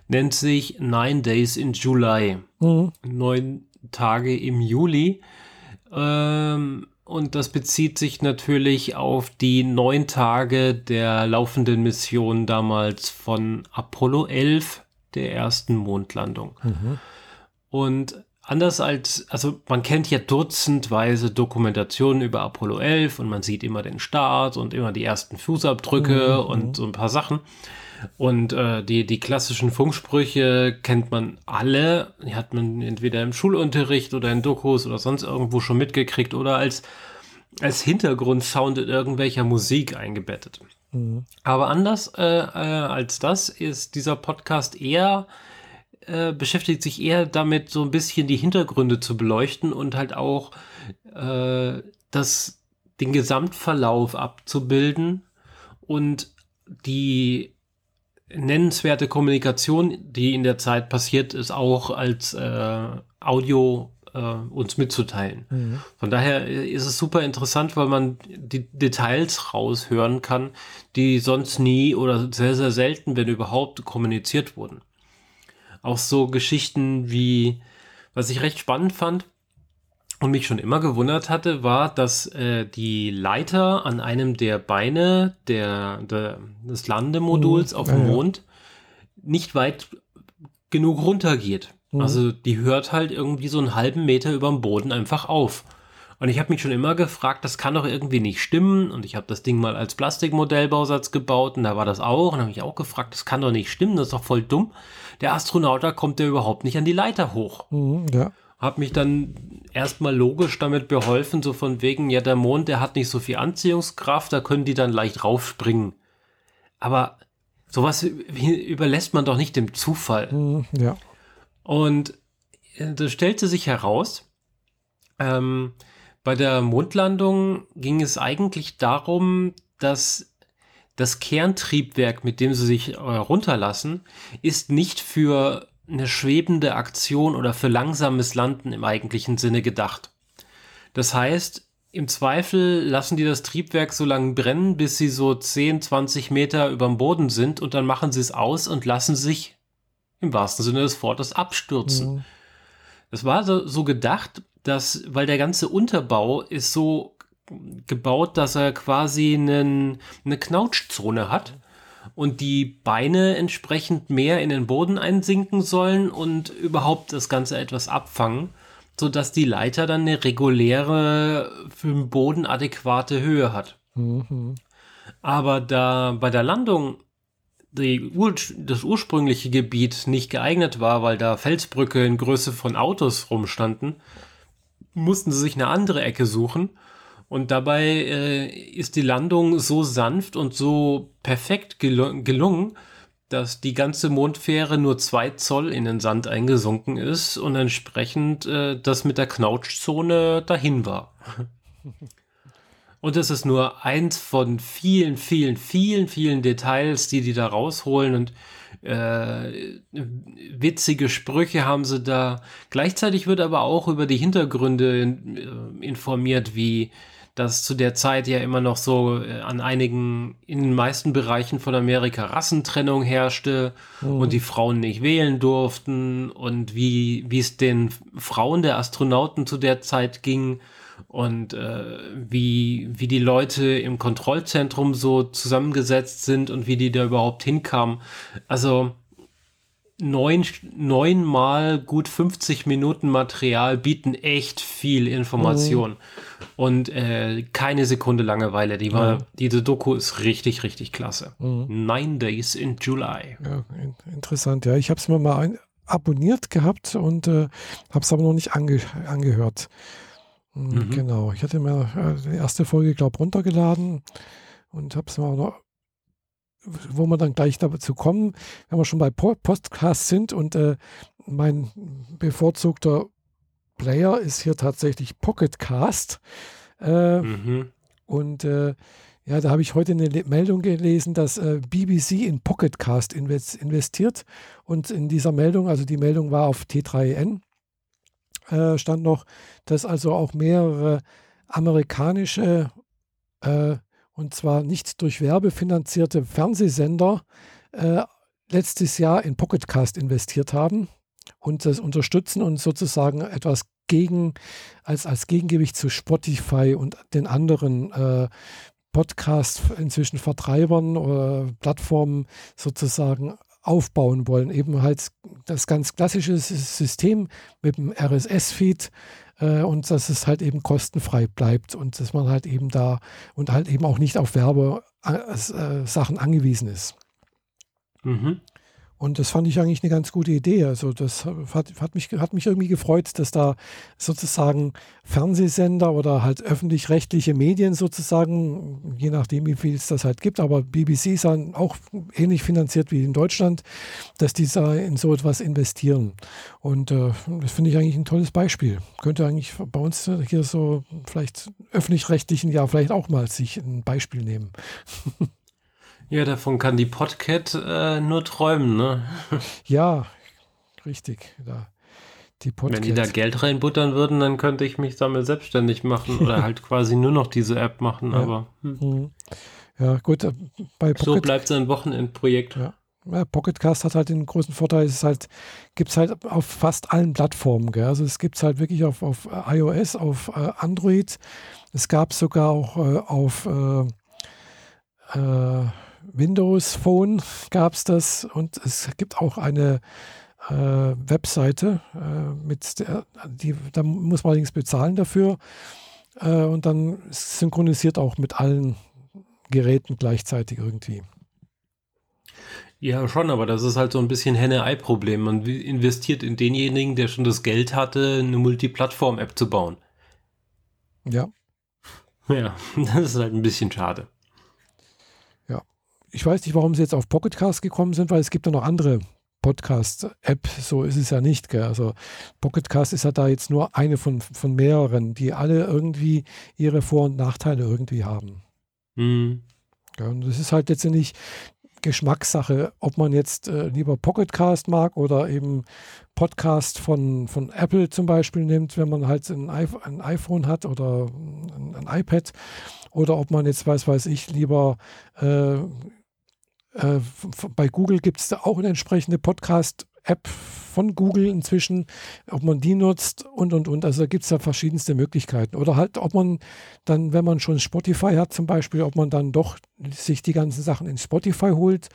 Nennt sich Nine Days in July. Mhm. Neun Tage im Juli. Ähm, und das bezieht sich natürlich auf die neun Tage der laufenden Mission damals von Apollo 11, der ersten Mondlandung. Mhm. Und anders als, also man kennt ja dutzendweise Dokumentationen über Apollo 11 und man sieht immer den Start und immer die ersten Fußabdrücke mhm. und so ein paar Sachen. Und äh, die, die klassischen Funksprüche kennt man alle. Die hat man entweder im Schulunterricht oder in Dokus oder sonst irgendwo schon mitgekriegt oder als, als Hintergrundsound in irgendwelcher Musik eingebettet. Mhm. Aber anders äh, äh, als das ist dieser Podcast eher äh, beschäftigt sich eher damit, so ein bisschen die Hintergründe zu beleuchten und halt auch äh, das, den Gesamtverlauf abzubilden und die nennenswerte Kommunikation, die in der Zeit passiert ist, auch als äh, Audio äh, uns mitzuteilen. Mhm. Von daher ist es super interessant, weil man die Details raushören kann, die sonst nie oder sehr, sehr selten, wenn überhaupt, kommuniziert wurden. Auch so Geschichten wie, was ich recht spannend fand, und mich schon immer gewundert hatte, war, dass äh, die Leiter an einem der Beine der, der des Landemoduls mhm. auf dem ja, Mond nicht weit genug runtergeht. Mhm. Also die hört halt irgendwie so einen halben Meter über dem Boden einfach auf. Und ich habe mich schon immer gefragt, das kann doch irgendwie nicht stimmen. Und ich habe das Ding mal als Plastikmodellbausatz gebaut und da war das auch. Und habe mich auch gefragt, das kann doch nicht stimmen, das ist doch voll dumm. Der Astronaut, da kommt der überhaupt nicht an die Leiter hoch. Mhm, ja habe mich dann erstmal logisch damit beholfen, so von wegen, ja, der Mond, der hat nicht so viel Anziehungskraft, da können die dann leicht raufspringen. Aber sowas überlässt man doch nicht dem Zufall. Mhm, ja. Und äh, das stellte sich heraus, ähm, bei der Mondlandung ging es eigentlich darum, dass das Kerntriebwerk, mit dem sie sich äh, runterlassen, ist nicht für eine schwebende Aktion oder für langsames Landen im eigentlichen Sinne gedacht. Das heißt, im Zweifel lassen die das Triebwerk so lange brennen, bis sie so 10, 20 Meter über dem Boden sind und dann machen sie es aus und lassen sich im wahrsten Sinne des Wortes abstürzen. Mhm. Das war so, so gedacht, dass, weil der ganze Unterbau ist so gebaut, dass er quasi einen, eine Knautschzone hat und die Beine entsprechend mehr in den Boden einsinken sollen und überhaupt das Ganze etwas abfangen, sodass die Leiter dann eine reguläre, für den Boden adäquate Höhe hat. Mhm. Aber da bei der Landung Ur das ursprüngliche Gebiet nicht geeignet war, weil da Felsbrücke in Größe von Autos rumstanden, mussten sie sich eine andere Ecke suchen und dabei äh, ist die Landung so sanft und so perfekt gel gelungen, dass die ganze Mondfähre nur zwei Zoll in den Sand eingesunken ist und entsprechend äh, das mit der Knautschzone dahin war. Und es ist nur eins von vielen, vielen, vielen, vielen Details, die die da rausholen und äh, witzige Sprüche haben sie da. Gleichzeitig wird aber auch über die Hintergründe äh, informiert, wie dass zu der Zeit ja immer noch so äh, an einigen, in den meisten Bereichen von Amerika Rassentrennung herrschte mhm. und die Frauen nicht wählen durften und wie, wie es den Frauen der Astronauten zu der Zeit ging und äh, wie, wie die Leute im Kontrollzentrum so zusammengesetzt sind und wie die da überhaupt hinkamen. Also neun, neunmal gut 50 Minuten Material bieten echt viel Information. Mhm. Und äh, keine Sekunde Langeweile. Die war, mhm. Diese Doku ist richtig, richtig klasse. Mhm. Nine Days in July. Ja, interessant. Ja, ich habe es mir mal ein, abonniert gehabt und äh, habe es aber noch nicht ange, angehört. Hm, mhm. Genau. Ich hatte mir äh, die erste Folge, glaube ich, runtergeladen und habe es mal noch wo wir dann gleich dazu kommen, wenn wir schon bei Podcasts sind und äh, mein bevorzugter Player ist hier tatsächlich Pocketcast. Äh, mhm. Und äh, ja, da habe ich heute eine Meldung gelesen, dass äh, BBC in Pocketcast investiert. Und in dieser Meldung, also die Meldung war auf T3N, äh, stand noch, dass also auch mehrere amerikanische, äh, und zwar nicht durch Werbe finanzierte Fernsehsender äh, letztes Jahr in Pocketcast investiert haben und das unterstützen und sozusagen etwas gegen, als, als Gegengewicht zu Spotify und den anderen äh, Podcast inzwischen Vertreibern oder Plattformen sozusagen aufbauen wollen. Eben halt das ganz klassische System mit dem RSS-Feed äh, und dass es halt eben kostenfrei bleibt und dass man halt eben da und halt eben auch nicht auf Werbesachen äh, angewiesen ist. Mhm. Und das fand ich eigentlich eine ganz gute Idee. Also das hat, hat, mich, hat mich irgendwie gefreut, dass da sozusagen Fernsehsender oder halt öffentlich-rechtliche Medien sozusagen, je nachdem wie viel es das halt gibt, aber BBC ist dann auch ähnlich finanziert wie in Deutschland, dass die da in so etwas investieren. Und äh, das finde ich eigentlich ein tolles Beispiel. Könnte eigentlich bei uns hier so vielleicht öffentlich-rechtlichen ja vielleicht auch mal sich ein Beispiel nehmen. Ja, davon kann die Podcat äh, nur träumen, ne? Ja, richtig. Da, die Wenn die da Geld reinbuttern würden, dann könnte ich mich damit selbstständig machen oder halt quasi nur noch diese App machen, ja. aber. Hm. Mhm. Ja, gut. Äh, bei Pocket, so bleibt es ein Wochenendprojekt. Ja. Ja, Pocketcast hat halt den großen Vorteil, es halt, gibt es halt auf fast allen Plattformen. Gell? Also es gibt es halt wirklich auf, auf iOS, auf äh, Android. Es gab sogar auch äh, auf äh, äh Windows Phone gab es das und es gibt auch eine äh, Webseite, äh, mit der, die, da muss man allerdings bezahlen dafür äh, und dann synchronisiert auch mit allen Geräten gleichzeitig irgendwie. Ja, schon, aber das ist halt so ein bisschen Henne-Ei-Problem. Man investiert in denjenigen, der schon das Geld hatte, eine Multiplattform-App zu bauen. Ja. Ja, das ist halt ein bisschen schade ich weiß nicht, warum sie jetzt auf Pocketcast gekommen sind, weil es gibt ja noch andere Podcast-App, so ist es ja nicht. Gell? Also Pocketcast ist ja da jetzt nur eine von, von mehreren, die alle irgendwie ihre Vor- und Nachteile irgendwie haben. Mhm. Ja, und das ist halt letztendlich Geschmackssache, ob man jetzt äh, lieber Pocketcast mag oder eben Podcast von, von Apple zum Beispiel nimmt, wenn man halt ein, ein iPhone hat oder ein, ein, iPad oder ob man jetzt, weiß weiß ich, lieber äh, äh, bei Google gibt es auch eine entsprechende Podcast-App von Google inzwischen, ob man die nutzt und und und. Also da gibt es ja verschiedenste Möglichkeiten. Oder halt, ob man dann, wenn man schon Spotify hat zum Beispiel, ob man dann doch sich die ganzen Sachen in Spotify holt.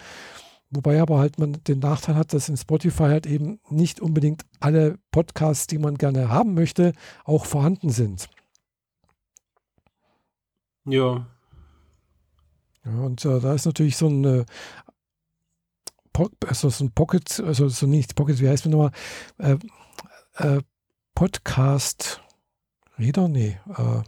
Wobei aber halt man den Nachteil hat, dass in Spotify halt eben nicht unbedingt alle Podcasts, die man gerne haben möchte, auch vorhanden sind. Ja, ja, und äh, da ist natürlich so ein, äh, also so ein Pocket, also so nicht Pocket, wie heißt man nochmal? Äh, äh, Podcast Reader? Nee. Äh,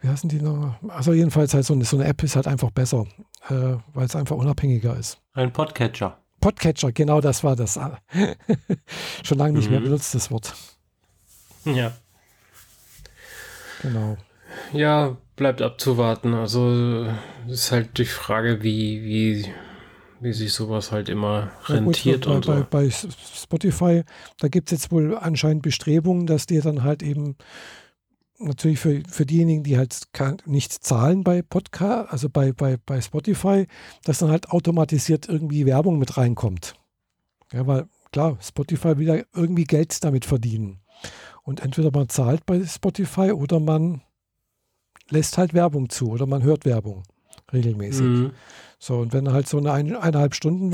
wie heißen die noch? Also jedenfalls halt so eine, so eine App ist halt einfach besser, äh, weil es einfach unabhängiger ist. Ein Podcatcher. Podcatcher, genau das war das. Schon lange nicht mhm. mehr benutzt, das Wort. Ja. Genau. Ja, bleibt abzuwarten. Also ist halt die Frage, wie, wie, wie sich sowas halt immer rentiert. Ja, gut, bei, so. bei, bei Spotify, da gibt es jetzt wohl anscheinend Bestrebungen, dass die dann halt eben natürlich für, für diejenigen, die halt nicht zahlen bei Podcast, also bei, bei, bei Spotify, dass dann halt automatisiert irgendwie Werbung mit reinkommt. Ja, weil klar, Spotify will ja irgendwie Geld damit verdienen. Und entweder man zahlt bei Spotify oder man lässt halt Werbung zu oder man hört Werbung regelmäßig. Mhm. So, und wenn halt so eine ein, eineinhalb Stunden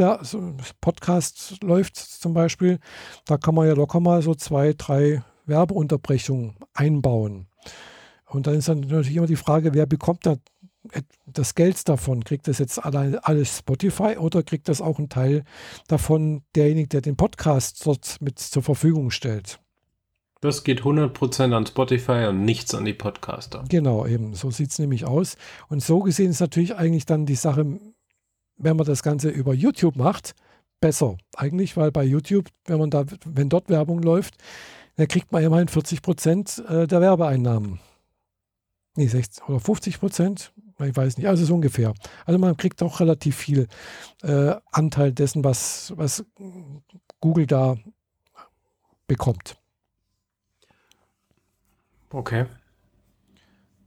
Podcast läuft zum Beispiel, da kann man ja locker mal so zwei, drei Werbeunterbrechungen einbauen. Und dann ist dann natürlich immer die Frage, wer bekommt da das Geld davon? Kriegt das jetzt allein alles Spotify oder kriegt das auch ein Teil davon derjenige, der den Podcast dort mit zur Verfügung stellt? Das geht 100% an Spotify und nichts an die Podcaster. Genau, eben. So sieht es nämlich aus. Und so gesehen ist natürlich eigentlich dann die Sache, wenn man das Ganze über YouTube macht, besser. Eigentlich, weil bei YouTube, wenn man da, wenn dort Werbung läuft, dann kriegt man immerhin 40% äh, der Werbeeinnahmen. nee, 60 oder 50 Prozent, ich weiß nicht, also so ungefähr. Also man kriegt auch relativ viel äh, Anteil dessen, was, was Google da bekommt. Okay.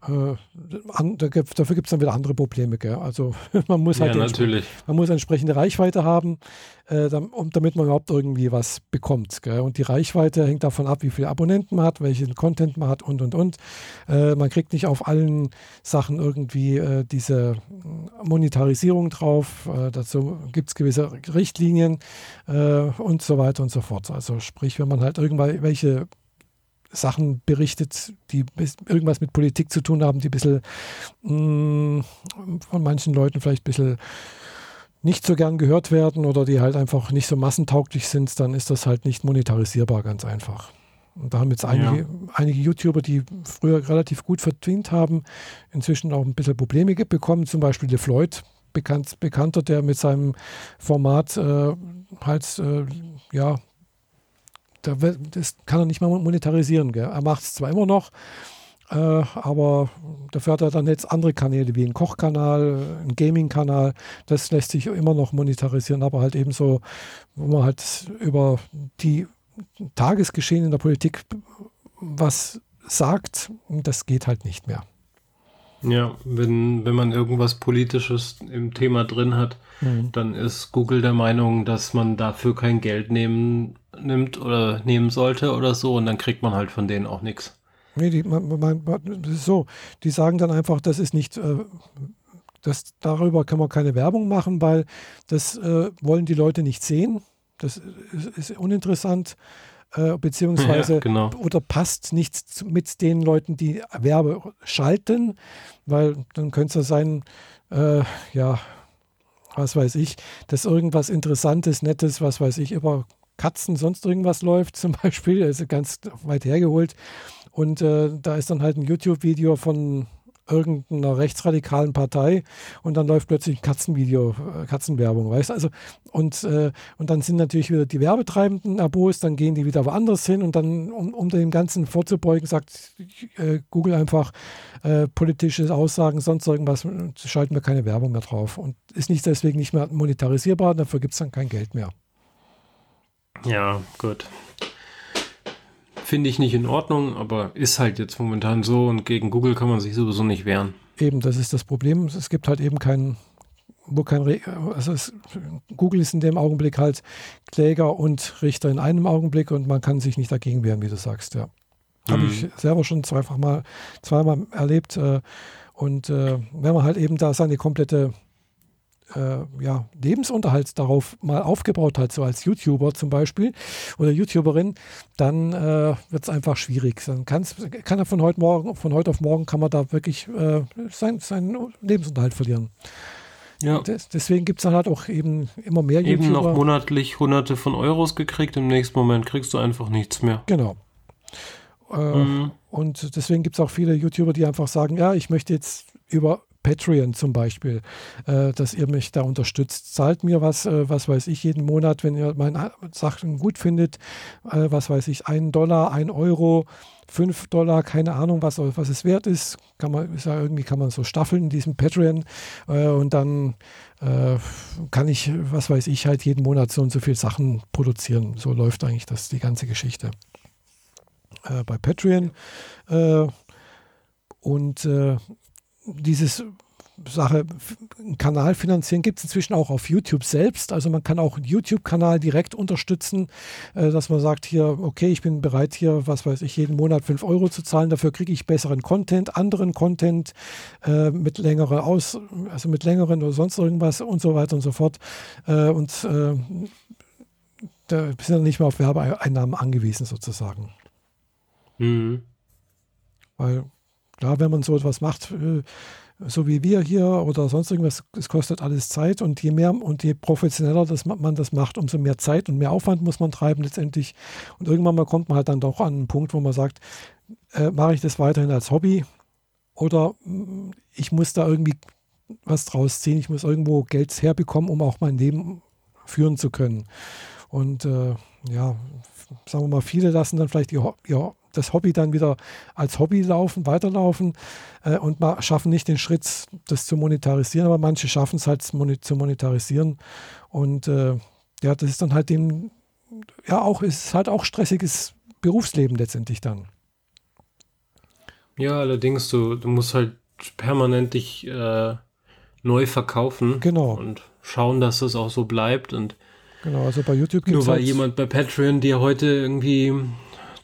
Äh, an, da, dafür gibt es dann wieder andere Probleme. Gell? Also man muss halt ja, man muss entsprechende Reichweite haben, äh, damit man überhaupt irgendwie was bekommt. Gell? Und die Reichweite hängt davon ab, wie viele Abonnenten man hat, welchen Content man hat und und und. Äh, man kriegt nicht auf allen Sachen irgendwie äh, diese Monetarisierung drauf. Äh, dazu gibt es gewisse Richtlinien äh, und so weiter und so fort. Also sprich, wenn man halt irgendwelche Sachen berichtet, die irgendwas mit Politik zu tun haben, die ein bisschen mh, mm, von manchen Leuten vielleicht ein bisschen nicht so gern gehört werden oder die halt einfach nicht so massentauglich sind, dann ist das halt nicht monetarisierbar, ganz einfach. Und da haben jetzt einige, ja. einige YouTuber, die früher relativ gut verdient haben, inzwischen auch ein bisschen Probleme bekommen. Zum Beispiel Le Floyd, bekannt, bekannter, der mit seinem Format äh, halt äh, ja das kann er nicht mehr monetarisieren. Gell? Er macht es zwar immer noch, äh, aber dafür hat er dann jetzt andere Kanäle wie einen Kochkanal, einen Gaming-Kanal. Das lässt sich immer noch monetarisieren, aber halt eben so, wo man halt über die Tagesgeschehen in der Politik was sagt, das geht halt nicht mehr. Ja, wenn, wenn man irgendwas Politisches im Thema drin hat, mhm. dann ist Google der Meinung, dass man dafür kein Geld nehmen nimmt oder nehmen sollte oder so und dann kriegt man halt von denen auch nichts. Nee, die, man, man, das ist so. Die sagen dann einfach, das ist nicht, äh, das, darüber kann man keine Werbung machen, weil das äh, wollen die Leute nicht sehen. Das ist, ist uninteressant, äh, beziehungsweise ja, genau. oder passt nicht mit den Leuten, die Werbe schalten, weil dann könnte es sein, äh, ja, was weiß ich, dass irgendwas Interessantes, Nettes, was weiß ich, über Katzen, sonst irgendwas läuft, zum Beispiel, ist ganz weit hergeholt. Und äh, da ist dann halt ein YouTube-Video von irgendeiner rechtsradikalen Partei und dann läuft plötzlich ein Katzenvideo, äh, Katzenwerbung, weißt du? Also, und, äh, und dann sind natürlich wieder die Werbetreibenden Abos, dann gehen die wieder woanders hin und dann, um, um dem Ganzen vorzubeugen, sagt äh, Google einfach äh, politische Aussagen, sonst irgendwas, schalten wir keine Werbung mehr drauf und ist nicht deswegen nicht mehr monetarisierbar, dafür gibt es dann kein Geld mehr. Ja, gut. Finde ich nicht in Ordnung, aber ist halt jetzt momentan so und gegen Google kann man sich sowieso nicht wehren. Eben, das ist das Problem. Es gibt halt eben keinen, wo kein, Re also es, Google ist in dem Augenblick halt Kläger und Richter in einem Augenblick und man kann sich nicht dagegen wehren, wie du sagst, ja. Mhm. Habe ich selber schon zweifach mal, zweimal erlebt. Äh, und äh, wenn man halt eben da seine komplette äh, ja, Lebensunterhalt darauf mal aufgebaut hat, so als YouTuber zum Beispiel oder YouTuberin, dann äh, wird es einfach schwierig. Dann kann's, kann er von heute morgen, von heute auf morgen kann man da wirklich äh, sein, seinen Lebensunterhalt verlieren. Ja. Des, deswegen gibt es dann halt auch eben immer mehr eben YouTuber. Eben noch monatlich hunderte von Euros gekriegt, im nächsten Moment kriegst du einfach nichts mehr. Genau. Äh, mhm. Und deswegen gibt es auch viele YouTuber, die einfach sagen, ja, ich möchte jetzt über Patreon zum Beispiel, äh, dass ihr mich da unterstützt. Zahlt mir was, äh, was weiß ich, jeden Monat, wenn ihr meine Sachen gut findet, äh, was weiß ich, ein Dollar, ein Euro, fünf Dollar, keine Ahnung, was, was es wert ist. Kann man, ist ja irgendwie kann man so staffeln in diesem Patreon äh, und dann äh, kann ich, was weiß ich, halt jeden Monat so und so viele Sachen produzieren. So läuft eigentlich das, die ganze Geschichte. Äh, bei Patreon und dieses Sache, einen Kanal finanzieren gibt es inzwischen auch auf YouTube selbst. Also man kann auch einen YouTube-Kanal direkt unterstützen, äh, dass man sagt hier, okay, ich bin bereit hier, was weiß ich, jeden Monat 5 Euro zu zahlen. Dafür kriege ich besseren Content, anderen Content äh, mit längeren Aus, also mit längeren oder sonst irgendwas und so weiter und so fort. Äh, und äh, da sind dann nicht mehr auf Werbeeinnahmen angewiesen sozusagen. Mhm. Weil Klar, wenn man so etwas macht, äh, so wie wir hier oder sonst irgendwas, es kostet alles Zeit und je mehr und je professioneller das, man das macht, umso mehr Zeit und mehr Aufwand muss man treiben letztendlich. Und irgendwann mal kommt man halt dann doch an einen Punkt, wo man sagt, äh, mache ich das weiterhin als Hobby oder mm, ich muss da irgendwie was draus ziehen, ich muss irgendwo Geld herbekommen, um auch mein Leben führen zu können. Und äh, ja, sagen wir mal, viele lassen dann vielleicht ihr, ihr das Hobby dann wieder als Hobby laufen, weiterlaufen äh, und schaffen nicht den Schritt, das zu monetarisieren, aber manche schaffen es halt zu monetarisieren. Und äh, ja, das ist dann halt dem, ja, auch, ist halt auch stressiges Berufsleben letztendlich dann. Ja, allerdings, du, du musst halt permanent dich äh, neu verkaufen. Genau. Und schauen, dass es auch so bleibt. Und genau, also bei YouTube gibt Nur weil halt jemand bei Patreon dir heute irgendwie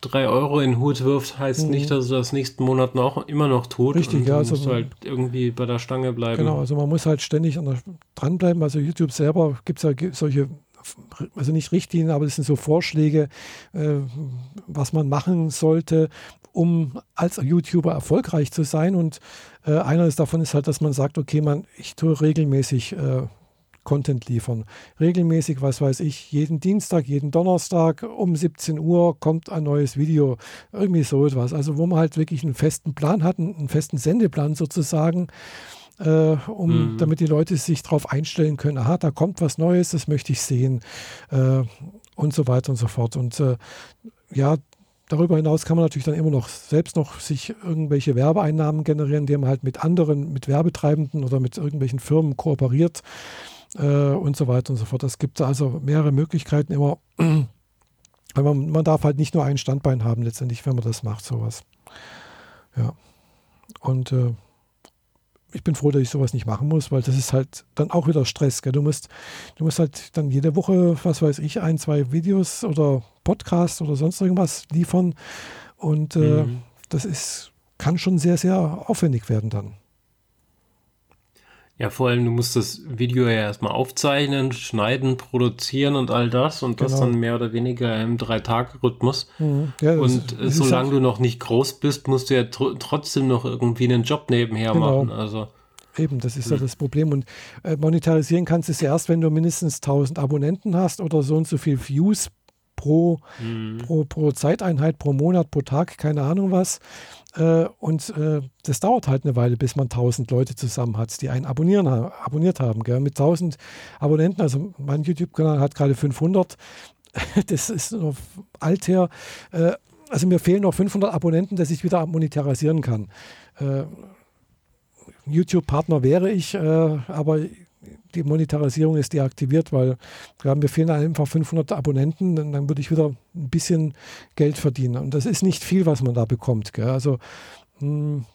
drei Euro in den Hut wirft, heißt mhm. nicht, dass er das nächsten Monat noch immer noch tut. Richtig, ja. Also musst du halt irgendwie bei der Stange bleiben. Genau, also man muss halt ständig an der, dranbleiben. Also YouTube selber gibt es ja solche also nicht Richtlinien, aber es sind so Vorschläge, äh, was man machen sollte, um als YouTuber erfolgreich zu sein. Und äh, einer davon ist halt, dass man sagt, okay, man, ich tue regelmäßig äh, Content liefern. Regelmäßig, was weiß ich, jeden Dienstag, jeden Donnerstag um 17 Uhr kommt ein neues Video. Irgendwie so etwas. Also wo man halt wirklich einen festen Plan hat, einen festen Sendeplan sozusagen. Äh, um, mhm. damit die Leute sich darauf einstellen können, aha, da kommt was Neues, das möchte ich sehen äh, und so weiter und so fort. Und äh, ja, Darüber hinaus kann man natürlich dann immer noch selbst noch sich irgendwelche Werbeeinnahmen generieren, indem man halt mit anderen, mit Werbetreibenden oder mit irgendwelchen Firmen kooperiert äh, und so weiter und so fort. Es gibt also mehrere Möglichkeiten immer. Aber man, man darf halt nicht nur ein Standbein haben letztendlich, wenn man das macht, sowas. Ja. Und äh, ich bin froh, dass ich sowas nicht machen muss, weil das ist halt dann auch wieder Stress. Gell? Du, musst, du musst halt dann jede Woche, was weiß ich, ein, zwei Videos oder Podcasts oder sonst irgendwas liefern. Und äh, mhm. das ist, kann schon sehr, sehr aufwendig werden dann. Ja, vor allem, du musst das Video ja erstmal aufzeichnen, schneiden, produzieren und all das und das genau. dann mehr oder weniger im Drei-Tage-Rhythmus. Mhm. Ja, und das, solange du noch nicht groß bist, musst du ja tr trotzdem noch irgendwie einen Job nebenher genau. machen. Also. Eben, das ist ja das Problem. Und äh, monetarisieren kannst du es erst, wenn du mindestens 1000 Abonnenten hast oder so und so viel Views pro, mhm. pro, pro Zeiteinheit, pro Monat, pro Tag, keine Ahnung was. Äh, und äh, das dauert halt eine Weile, bis man 1000 Leute zusammen hat, die einen abonnieren, abonniert haben. Gell? Mit 1000 Abonnenten, also mein YouTube-Kanal hat gerade 500. das ist noch alt her. Äh, also mir fehlen noch 500 Abonnenten, dass ich wieder monetarisieren kann. YouTube-Partner wäre ich, aber die Monetarisierung ist deaktiviert, weil ja, mir fehlen einfach 500 Abonnenten, dann, dann, würde ich wieder ein bisschen Geld verdienen. Und das ist nicht viel, was man da bekommt. Gell? Also, mh, hm.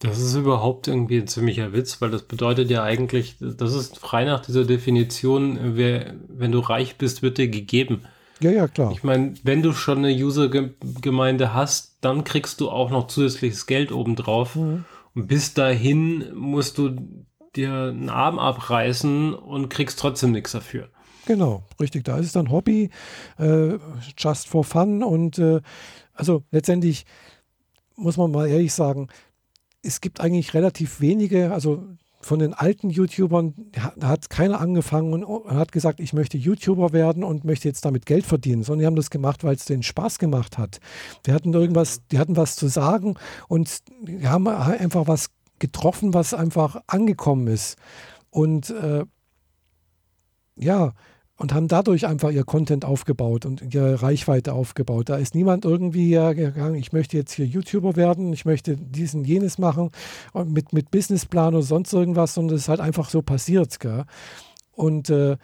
das ist überhaupt irgendwie ein ziemlicher Witz, weil das bedeutet ja eigentlich, das ist frei nach dieser Definition, wer, wenn du reich bist, wird dir gegeben. Ja, ja, klar. Ich meine, wenn du schon eine User-Gemeinde hast, dann kriegst du auch noch zusätzliches Geld obendrauf. Mhm. Und bis dahin musst du dir einen Arm abreißen und kriegst trotzdem nichts dafür. Genau, richtig. Da ist es dann Hobby, äh, just for fun und äh, also letztendlich muss man mal ehrlich sagen, es gibt eigentlich relativ wenige, also von den alten YouTubern da hat keiner angefangen und hat gesagt, ich möchte YouTuber werden und möchte jetzt damit Geld verdienen, sondern die haben das gemacht, weil es denen Spaß gemacht hat. Die hatten irgendwas, die hatten was zu sagen und die haben einfach was getroffen, was einfach angekommen ist. Und äh, ja, und haben dadurch einfach ihr Content aufgebaut und ihre Reichweite aufgebaut. Da ist niemand irgendwie gegangen, ich möchte jetzt hier YouTuber werden, ich möchte diesen, jenes machen mit, mit Businessplan oder sonst irgendwas, sondern es ist halt einfach so passiert. Gell? Und äh,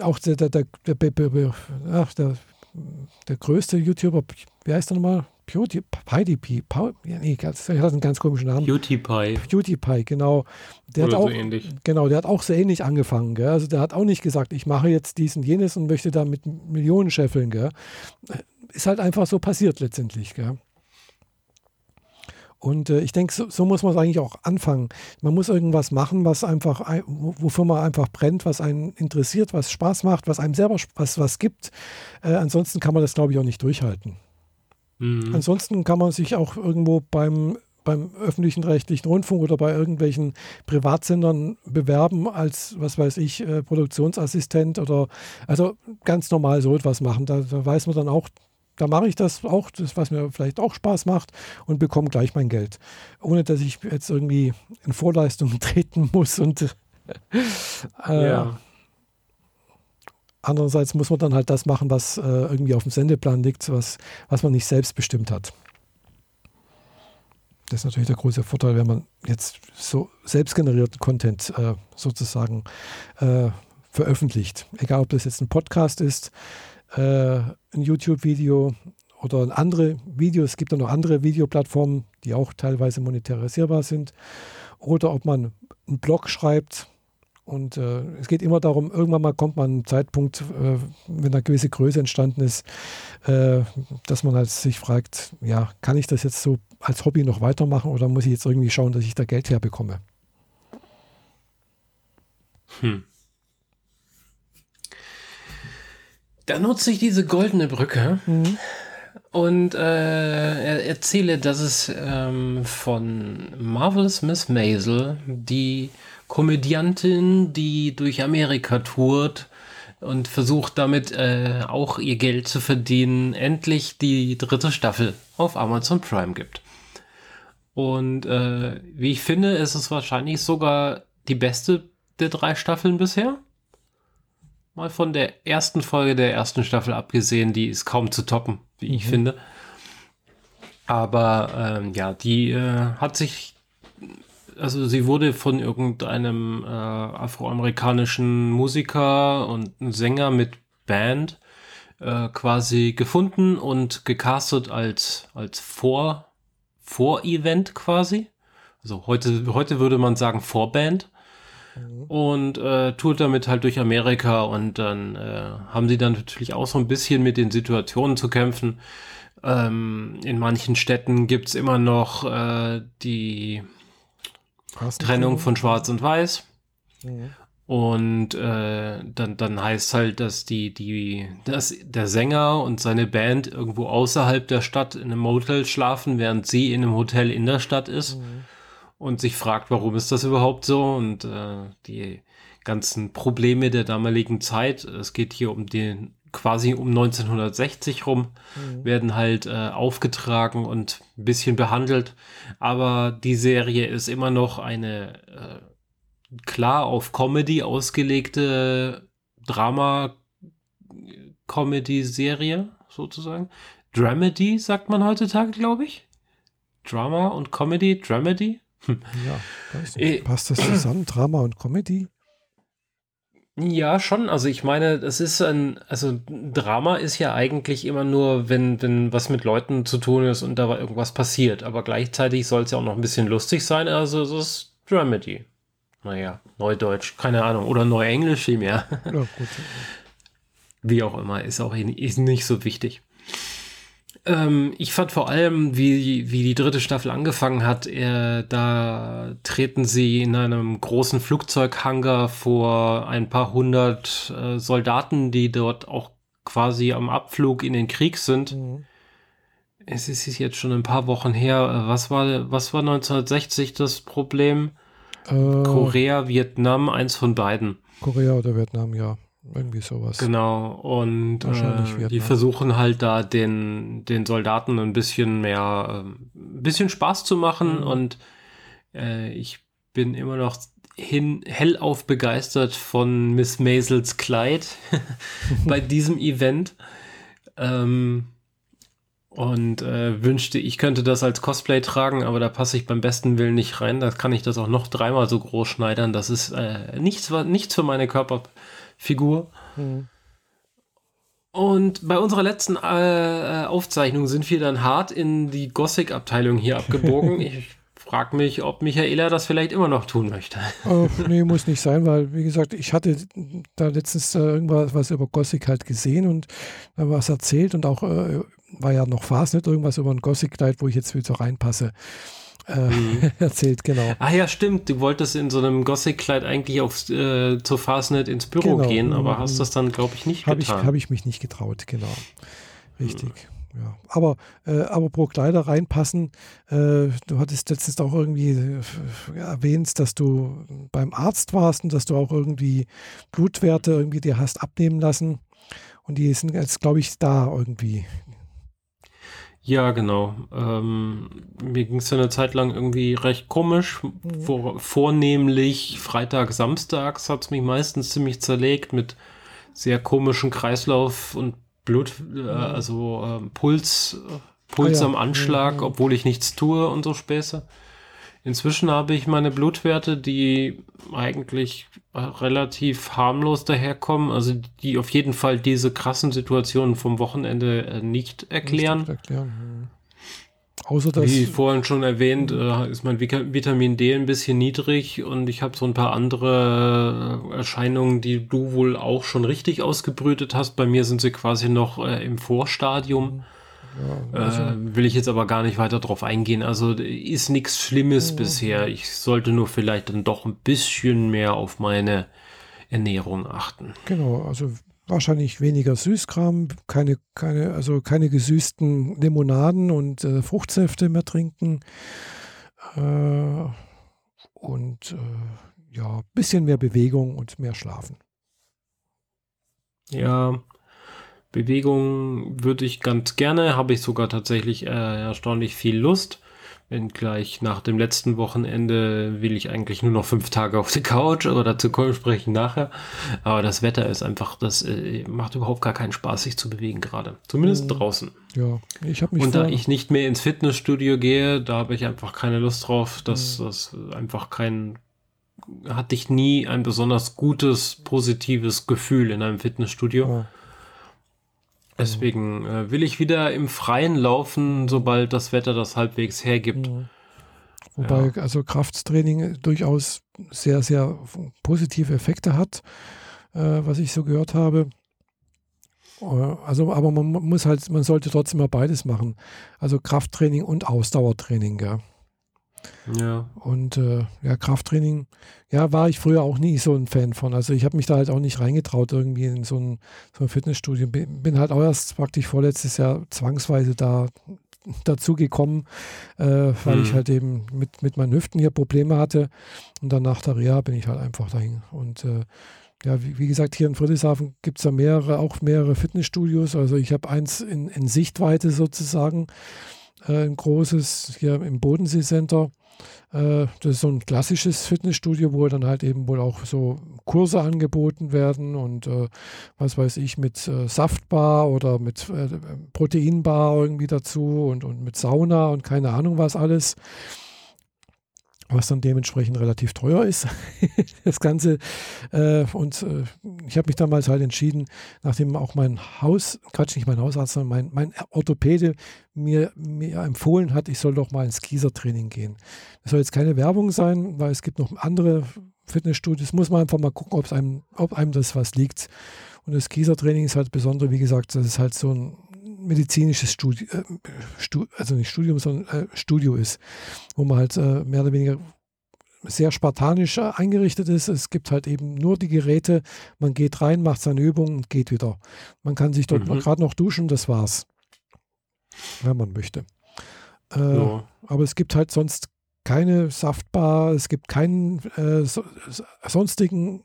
auch der, der, der, der, ach, der, der größte YouTuber, wie heißt er nochmal? PewDiePie, PewDiePie, nee, das hat einen ganz komischen Namen. PewDiePie. PewDiePie, genau. Der Oder hat auch, so ähnlich. Genau, der hat auch so ähnlich angefangen. Gell? Also der hat auch nicht gesagt, ich mache jetzt dies und jenes und möchte da mit Millionen scheffeln. Gell? Ist halt einfach so passiert letztendlich. Gell? Und äh, ich denke, so, so, muss man es eigentlich auch anfangen. Man muss irgendwas machen, was einfach, wofür man einfach brennt, was einen interessiert, was Spaß macht, was einem selber was, was gibt. Äh, ansonsten kann man das, glaube ich, auch nicht durchhalten. Mhm. Ansonsten kann man sich auch irgendwo beim beim öffentlichen rechtlichen Rundfunk oder bei irgendwelchen Privatsendern bewerben als, was weiß ich, äh, Produktionsassistent oder also ganz normal so etwas machen. Da, da, weiß man dann auch, da mache ich das auch, das, was mir vielleicht auch Spaß macht und bekomme gleich mein Geld. Ohne dass ich jetzt irgendwie in Vorleistungen treten muss und äh, ja. andererseits muss man dann halt das machen, was äh, irgendwie auf dem Sendeplan liegt, was, was man nicht selbst bestimmt hat. Das ist natürlich der große Vorteil, wenn man jetzt so selbstgenerierten Content äh, sozusagen äh, veröffentlicht. Egal, ob das jetzt ein Podcast ist, äh, ein YouTube-Video oder andere Videos. Es gibt ja noch andere Videoplattformen, die auch teilweise monetarisierbar sind. Oder ob man einen Blog schreibt. Und äh, es geht immer darum, irgendwann mal kommt man ein Zeitpunkt, äh, wenn eine gewisse Größe entstanden ist, äh, dass man halt sich fragt, ja, kann ich das jetzt so als Hobby noch weitermachen oder muss ich jetzt irgendwie schauen, dass ich da Geld herbekomme? Hm. Da nutze ich diese goldene Brücke mhm. und äh, erzähle, dass es ähm, von Marvelous Miss Maisel, die Komödiantin, die durch Amerika tourt und versucht damit äh, auch ihr Geld zu verdienen, endlich die dritte Staffel auf Amazon Prime gibt. Und äh, wie ich finde, ist es wahrscheinlich sogar die beste der drei Staffeln bisher. Mal von der ersten Folge der ersten Staffel abgesehen, die ist kaum zu toppen, wie mhm. ich finde. Aber ähm, ja, die äh, hat sich, also sie wurde von irgendeinem äh, afroamerikanischen Musiker und Sänger mit Band äh, quasi gefunden und gecastet als, als Vor, Vor-Event quasi. Also heute, heute würde man sagen Vorband. Mhm. Und äh, tourt damit halt durch Amerika und dann äh, haben sie dann natürlich auch so ein bisschen mit den Situationen zu kämpfen. Ähm, in manchen Städten gibt es immer noch äh, die Trennung von Schwarz und Weiß. Mhm. Und äh, dann, dann heißt halt, dass die, die, dass der Sänger und seine Band irgendwo außerhalb der Stadt in einem Motel schlafen, während sie in einem Hotel in der Stadt ist. Mhm und sich fragt, warum ist das überhaupt so und äh, die ganzen Probleme der damaligen Zeit. Es geht hier um den quasi um 1960 rum, mhm. werden halt äh, aufgetragen und ein bisschen behandelt. Aber die Serie ist immer noch eine äh, klar auf Comedy ausgelegte Drama-Comedy-Serie sozusagen. Dramedy sagt man heutzutage, glaube ich. Drama und Comedy, Dramedy. Ja. Äh, Passt das zusammen, Drama und Comedy? Ja, schon. Also ich meine, das ist ein, also Drama ist ja eigentlich immer nur, wenn, wenn was mit Leuten zu tun ist und da irgendwas passiert. Aber gleichzeitig soll es ja auch noch ein bisschen lustig sein. Also es ist Dramedy. Naja, Neudeutsch, keine Ahnung. Oder Neuenglisch vielmehr. Ja, gut. Wie auch immer, ist auch ist nicht so wichtig. Ähm, ich fand vor allem, wie, wie die dritte Staffel angefangen hat, äh, da treten sie in einem großen Flugzeughangar vor ein paar hundert äh, Soldaten, die dort auch quasi am Abflug in den Krieg sind. Mhm. Es ist jetzt schon ein paar Wochen her. Was war, was war 1960 das Problem? Äh, Korea, Vietnam, eins von beiden. Korea oder Vietnam, ja. Irgendwie sowas. Genau, und äh, die versuchen halt da den, den Soldaten ein bisschen mehr, äh, ein bisschen Spaß zu machen mhm. und äh, ich bin immer noch hin, hellauf begeistert von Miss Maisels Kleid bei diesem Event. Ähm, und äh, wünschte, ich könnte das als Cosplay tragen, aber da passe ich beim besten Willen nicht rein. Da kann ich das auch noch dreimal so groß schneidern. Das ist äh, nichts, nichts für meine Körper, Figur. Mhm. Und bei unserer letzten äh, Aufzeichnung sind wir dann hart in die Gothic-Abteilung hier abgebogen. ich frage mich, ob Michaela das vielleicht immer noch tun möchte. Oh, nee, muss nicht sein, weil, wie gesagt, ich hatte da letztens äh, irgendwas was über Gothic halt gesehen und da was erzählt und auch äh, war ja noch fast nicht irgendwas über ein Gothic-Kleid, wo ich jetzt wieder reinpasse äh, mhm. erzählt, genau. Ah ja, stimmt. Du wolltest in so einem Gothic-Kleid eigentlich aufs, äh, zur Fastnet ins Büro genau. gehen, aber hast das dann, glaube ich, nicht hab getan. Habe ich mich nicht getraut, genau. Richtig. Mhm. Ja. Aber, äh, aber pro Kleider reinpassen, äh, du hattest letztens auch irgendwie äh, erwähnt, dass du beim Arzt warst und dass du auch irgendwie Blutwerte irgendwie dir hast abnehmen lassen. Und die sind jetzt, glaube ich, da irgendwie. Ja, genau. Ähm, mir ging es ja eine Zeit lang irgendwie recht komisch. Mhm. Vor, vornehmlich Freitag, Samstags hat es mich meistens ziemlich zerlegt mit sehr komischen Kreislauf und Blut, äh, also äh, Puls, Puls ah, ja. am Anschlag, ja, obwohl ich nichts tue und so Späße. Inzwischen habe ich meine Blutwerte, die eigentlich relativ harmlos daherkommen, also die auf jeden Fall diese krassen Situationen vom Wochenende äh, nicht erklären. Nicht erklären. Außer dass Wie vorhin schon erwähnt, äh, ist mein Vitamin D ein bisschen niedrig und ich habe so ein paar andere äh, Erscheinungen, die du wohl auch schon richtig ausgebrütet hast. Bei mir sind sie quasi noch im Vorstadium. Ja, also äh, will ich jetzt aber gar nicht weiter drauf eingehen. Also ist nichts Schlimmes ja. bisher. Ich sollte nur vielleicht dann doch ein bisschen mehr auf meine Ernährung achten. Genau, also wahrscheinlich weniger Süßkram, keine, keine, also keine gesüßten Limonaden und äh, Fruchtsäfte mehr trinken. Äh, und äh, ja, ein bisschen mehr Bewegung und mehr Schlafen. Ja, Bewegung würde ich ganz gerne, habe ich sogar tatsächlich äh, erstaunlich viel Lust. Wenn gleich nach dem letzten Wochenende will ich eigentlich nur noch fünf Tage auf der Couch, aber dazu sprechen nachher. Aber das Wetter ist einfach, das äh, macht überhaupt gar keinen Spaß, sich zu bewegen gerade. Zumindest mhm. draußen. Ja, ich habe mich. Und da ich nicht mehr ins Fitnessstudio gehe, da habe ich einfach keine Lust drauf, dass mhm. das einfach kein hatte ich nie ein besonders gutes, positives Gefühl in einem Fitnessstudio. Ja. Deswegen äh, will ich wieder im Freien laufen, sobald das Wetter das halbwegs hergibt. Mhm. Wobei ja. also Krafttraining durchaus sehr, sehr positive Effekte hat, äh, was ich so gehört habe. Äh, also, aber man muss halt, man sollte trotzdem mal beides machen. Also Krafttraining und Ausdauertraining, gell? Ja. Und äh, ja, Krafttraining, ja, war ich früher auch nie so ein Fan von. Also ich habe mich da halt auch nicht reingetraut, irgendwie in so ein, so ein Fitnessstudio. Bin, bin, halt auch erst praktisch vorletztes Jahr zwangsweise da dazu gekommen, äh, weil hm. ich halt eben mit, mit meinen Hüften hier Probleme hatte. Und dann nach der Reha bin ich halt einfach dahin. Und äh, ja, wie, wie, gesagt, hier in Friedrichshafen gibt es ja mehrere, auch mehrere Fitnessstudios. Also ich habe eins in, in Sichtweite sozusagen äh, ein großes hier im Bodensee Center. Äh, das ist so ein klassisches Fitnessstudio, wo dann halt eben wohl auch so Kurse angeboten werden und äh, was weiß ich, mit äh, Saftbar oder mit äh, Proteinbar irgendwie dazu und, und mit Sauna und keine Ahnung was alles was dann dementsprechend relativ teuer ist, das Ganze. Äh, und äh, ich habe mich damals halt entschieden, nachdem auch mein Haus, Quatsch, nicht mein Hausarzt, sondern mein, mein Orthopäde mir, mir empfohlen hat, ich soll doch mal ins Kiesertraining gehen. Das soll jetzt keine Werbung sein, weil es gibt noch andere Fitnessstudios. Muss man einfach mal gucken, ob einem, ob einem das was liegt. Und das Kiesertraining ist halt besonders, wie gesagt, das ist halt so ein medizinisches Studio, äh, Stu also nicht Studium, sondern äh, Studio ist, wo man halt äh, mehr oder weniger sehr spartanisch äh, eingerichtet ist. Es gibt halt eben nur die Geräte. Man geht rein, macht seine Übungen und geht wieder. Man kann sich dort mhm. gerade noch duschen, das war's. Wenn man möchte. Äh, ja. Aber es gibt halt sonst keine Saftbar, es gibt keinen äh, so, sonstigen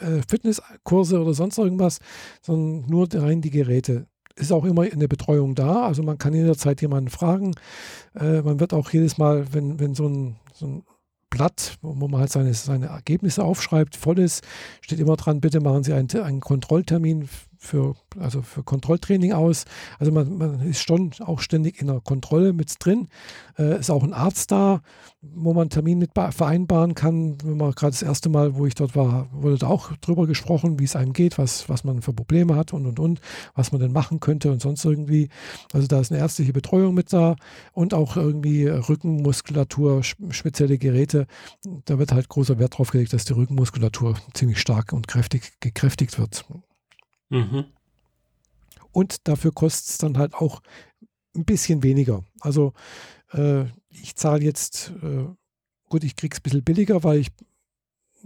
äh, Fitnesskurse oder sonst irgendwas, sondern nur rein die Geräte ist auch immer eine Betreuung da. Also man kann jederzeit jemanden fragen. Äh, man wird auch jedes Mal, wenn, wenn so ein, so ein Blatt, wo man halt seine, seine Ergebnisse aufschreibt, voll ist, steht immer dran, bitte machen Sie einen, einen Kontrolltermin für, also für Kontrolltraining aus. Also man, man ist schon auch ständig in der Kontrolle mit drin. Äh, ist auch ein Arzt da, wo man einen Termin mit vereinbaren kann. Wenn man gerade das erste Mal, wo ich dort war, wurde da auch drüber gesprochen, wie es einem geht, was, was man für Probleme hat und und und, was man denn machen könnte und sonst irgendwie. Also da ist eine ärztliche Betreuung mit da und auch irgendwie Rückenmuskulatur, spezielle Geräte. Da wird halt großer Wert drauf gelegt, dass die Rückenmuskulatur ziemlich stark und kräftig gekräftigt wird. Mhm. Und dafür kostet es dann halt auch ein bisschen weniger. Also äh, ich zahle jetzt, äh, gut, ich kriege es ein bisschen billiger, weil ich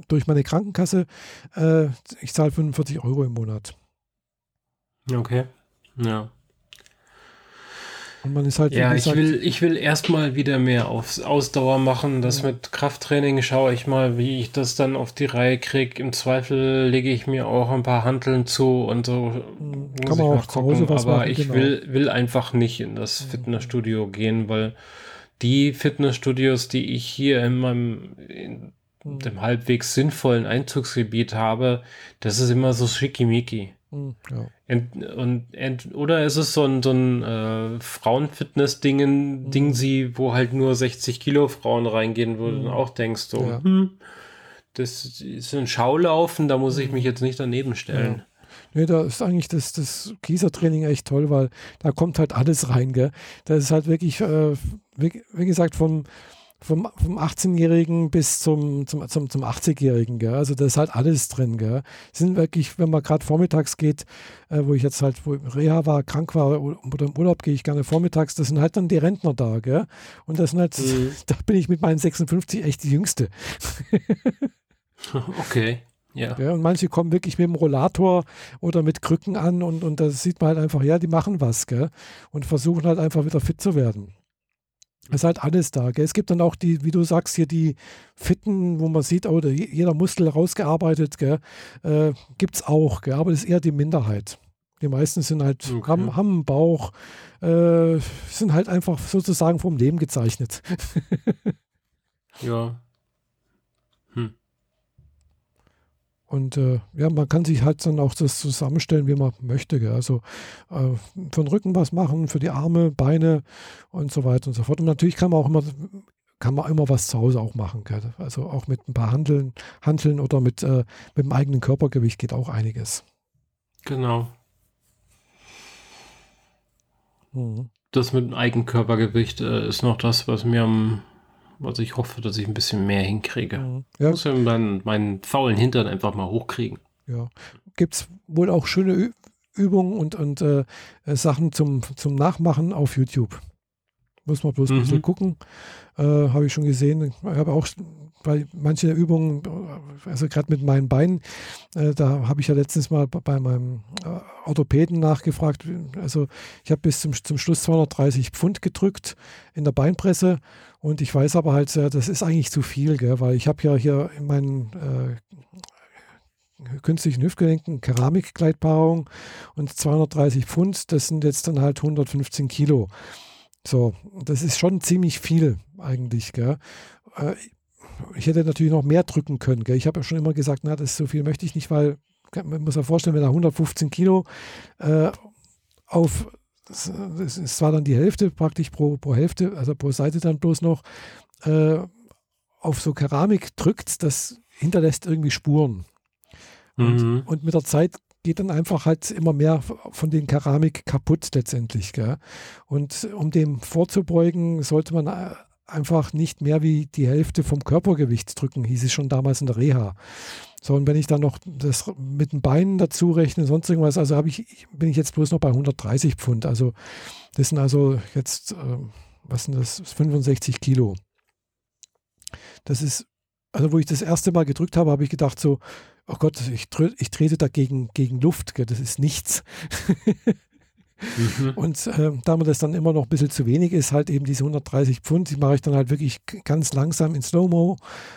durch meine Krankenkasse, äh, ich zahle 45 Euro im Monat. Okay, ja. Und man ist halt, ja, ich will, ich will erstmal wieder mehr aufs Ausdauer machen. Das ja. mit Krafttraining schaue ich mal, wie ich das dann auf die Reihe kriege. Im Zweifel lege ich mir auch ein paar Hanteln zu und so. Hm, kann man auch zu Hause was Aber machen, ich genau. will, will einfach nicht in das Fitnessstudio gehen, weil die Fitnessstudios, die ich hier in meinem, in mhm. dem halbwegs sinnvollen Einzugsgebiet habe, das ist immer so schickimicki. Ja. Ent, und ent, oder ist es so ein, so ein äh, Frauenfitness-Ding, mhm. Ding sie, wo halt nur 60 Kilo Frauen reingehen, wo mhm. du auch denkst, so, ja. hm, das ist ein Schaulaufen, da muss ich mhm. mich jetzt nicht daneben stellen. Ja. Nee, da ist eigentlich das, das Kiesertraining echt toll, weil da kommt halt alles rein, gell. Das ist halt wirklich, äh, wie, wie, gesagt, vom, vom, vom 18-Jährigen bis zum, zum, zum, zum 80-Jährigen, gell. Also da ist halt alles drin, gell. Sind wirklich, wenn man gerade vormittags geht, äh, wo ich jetzt halt, wo Reha war, krank war oder im Urlaub gehe ich gerne vormittags, das sind halt dann die Rentner da, gell. Und das sind halt, mhm. da bin ich mit meinen 56 echt die Jüngste. okay. Ja. ja. Und manche kommen wirklich mit dem Rollator oder mit Krücken an und, und da sieht man halt einfach, ja, die machen was, gell? Und versuchen halt einfach wieder fit zu werden. Es ist halt alles da. Gell? Es gibt dann auch die, wie du sagst, hier die Fitten, wo man sieht, oh, jeder Muskel rausgearbeitet, gell? Äh, gibt es auch, gell? aber das ist eher die Minderheit. Die meisten sind halt, okay. haben, haben einen Bauch, äh, sind halt einfach sozusagen vom Leben gezeichnet. ja. Und äh, ja, man kann sich halt dann auch das zusammenstellen, wie man möchte. Gell? Also äh, für den Rücken was machen, für die Arme, Beine und so weiter und so fort. Und natürlich kann man auch immer, kann man immer was zu Hause auch machen. Gell? Also auch mit ein paar Handeln, Handeln oder mit, äh, mit dem eigenen Körpergewicht geht auch einiges. Genau. Mhm. Das mit dem eigenen Körpergewicht äh, ist noch das, was mir am also ich hoffe, dass ich ein bisschen mehr hinkriege. Mhm. Ja. Ich muss ja meinen, meinen faulen Hintern einfach mal hochkriegen. Ja. Gibt es wohl auch schöne Ü Übungen und, und äh, Sachen zum, zum Nachmachen auf YouTube. Muss man bloß mhm. ein bisschen gucken. Äh, habe ich schon gesehen. Ich habe auch weil manche Übungen, also gerade mit meinen Beinen, äh, da habe ich ja letztens mal bei meinem äh, Orthopäden nachgefragt. Also ich habe bis zum, zum Schluss 230 Pfund gedrückt in der Beinpresse und ich weiß aber halt, äh, das ist eigentlich zu viel, gell, weil ich habe ja hier in meinen äh, künstlichen Hüftgelenken Keramikkleidpaarung und 230 Pfund, das sind jetzt dann halt 115 Kilo. So, das ist schon ziemlich viel eigentlich, gell. Äh, ich hätte natürlich noch mehr drücken können. Gell? Ich habe ja schon immer gesagt, na, das so viel möchte ich nicht, weil man muss sich vorstellen, wenn er 115 Kilo äh, auf, es war dann die Hälfte praktisch pro, pro Hälfte, also pro Seite dann bloß noch, äh, auf so Keramik drückt, das hinterlässt irgendwie Spuren. Und, mhm. und, mit der Zeit geht dann einfach halt immer mehr von den Keramik kaputt letztendlich. Gell? Und um dem vorzubeugen, sollte man äh, einfach nicht mehr wie die Hälfte vom Körpergewicht drücken, hieß es schon damals in der Reha. So, und wenn ich dann noch das mit den Beinen dazu rechne, sonst irgendwas, also ich, bin ich jetzt bloß noch bei 130 Pfund. Also das sind also jetzt, äh, was sind das, 65 Kilo. Das ist, also wo ich das erste Mal gedrückt habe, habe ich gedacht so, oh Gott, ich, ich trete dagegen gegen Luft, das ist nichts. Mhm. Und äh, da mir das dann immer noch ein bisschen zu wenig ist, halt eben diese 130 Pfund, die mache ich dann halt wirklich ganz langsam in Slow-Mo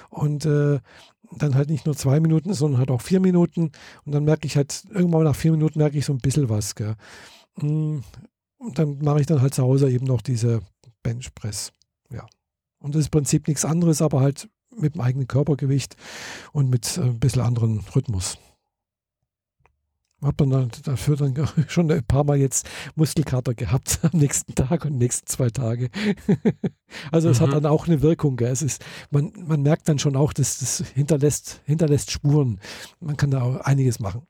und äh, dann halt nicht nur zwei Minuten, sondern halt auch vier Minuten. Und dann merke ich halt, irgendwann nach vier Minuten merke ich so ein bisschen was. Gell. Mm, und dann mache ich dann halt zu Hause eben noch diese Benchpress. Ja. Und das ist im Prinzip nichts anderes, aber halt mit dem eigenen Körpergewicht und mit äh, ein bisschen anderen Rhythmus hat man dann dafür dann schon ein paar Mal jetzt Muskelkater gehabt am nächsten Tag und nächsten zwei Tage. also es mhm. hat dann auch eine Wirkung. Gell? Es ist, man, man merkt dann schon auch, dass das hinterlässt, hinterlässt Spuren. Man kann da auch einiges machen.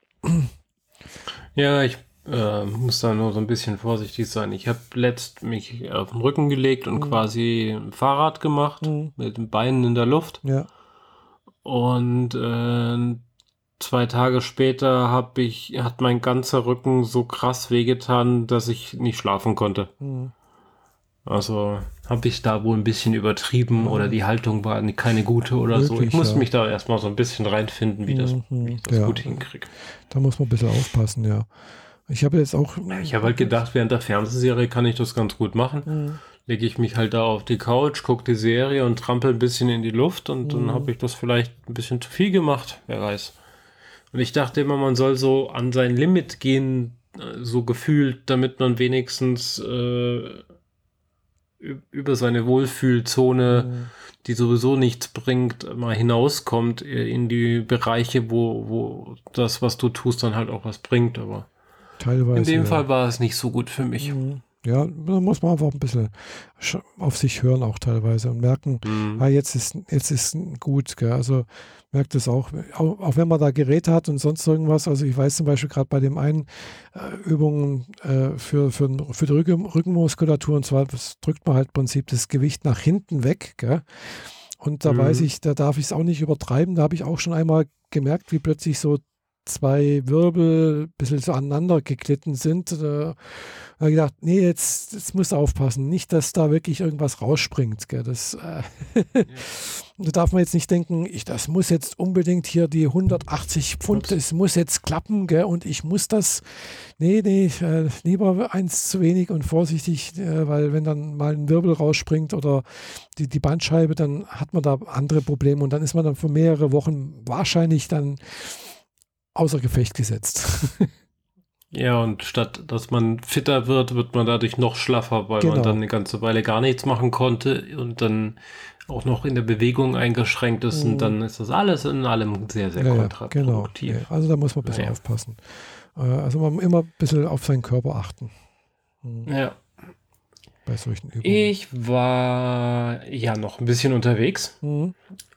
Ja, ich äh, muss da nur so ein bisschen vorsichtig sein. Ich habe letzt mich auf den Rücken gelegt und mhm. quasi ein Fahrrad gemacht mhm. mit den Beinen in der Luft. Ja. Und äh, zwei Tage später hab ich, hat mein ganzer Rücken so krass wehgetan, dass ich nicht schlafen konnte. Mhm. Also habe ich da wohl ein bisschen übertrieben mhm. oder die Haltung war keine gute oder Wirklich, so. Ich muss ja. mich da erstmal so ein bisschen reinfinden, wie, das, mhm. wie ich das ja. gut hinkriege. Da muss man ein bisschen aufpassen, ja. Ich habe jetzt auch. Ich habe halt gedacht, während der Fernsehserie kann ich das ganz gut machen. Mhm. Lege ich mich halt da auf die Couch, gucke die Serie und trampel ein bisschen in die Luft und dann mhm. habe ich das vielleicht ein bisschen zu viel gemacht, wer weiß. Und ich dachte immer, man soll so an sein Limit gehen, äh, so gefühlt, damit man wenigstens äh, über seine Wohlfühlzone, mhm. die sowieso nichts bringt, mal hinauskommt in die Bereiche, wo, wo das, was du tust, dann halt auch was bringt. Aber Teilweise, in dem ja. Fall war es nicht so gut für mich. Mhm. Ja, da muss man einfach ein bisschen auf sich hören auch teilweise und merken, mhm. ah, jetzt ist jetzt ist gut. Gell? Also merkt es auch, auch, auch, wenn man da Geräte hat und sonst irgendwas. Also ich weiß zum Beispiel gerade bei dem einen äh, Übungen äh, für, für, für die Rücken, Rückenmuskulatur und zwar drückt man halt im Prinzip das Gewicht nach hinten weg. Gell? Und da mhm. weiß ich, da darf ich es auch nicht übertreiben. Da habe ich auch schon einmal gemerkt, wie plötzlich so zwei Wirbel ein bisschen so aneinander geglitten sind. Da habe ich gedacht, nee, jetzt, jetzt musst du aufpassen. Nicht, dass da wirklich irgendwas rausspringt. Gell. Das, äh, ja. da darf man jetzt nicht denken, ich, das muss jetzt unbedingt hier die 180 Pfund, das muss jetzt klappen gell, und ich muss das. Nee, nee, äh, lieber eins zu wenig und vorsichtig, äh, weil wenn dann mal ein Wirbel rausspringt oder die, die Bandscheibe, dann hat man da andere Probleme und dann ist man dann für mehrere Wochen wahrscheinlich dann außer Gefecht gesetzt. ja, und statt dass man fitter wird, wird man dadurch noch schlaffer, weil genau. man dann eine ganze Weile gar nichts machen konnte und dann auch noch in der Bewegung eingeschränkt ist und mhm. dann ist das alles in allem sehr, sehr ja, kontraproduktiv. Genau. Ja, also da muss man ein bisschen ja. aufpassen. Äh, also man immer ein bisschen auf seinen Körper achten. Mhm. Ja. Bei solchen Übungen. Ich war ja noch ein bisschen unterwegs. Mhm.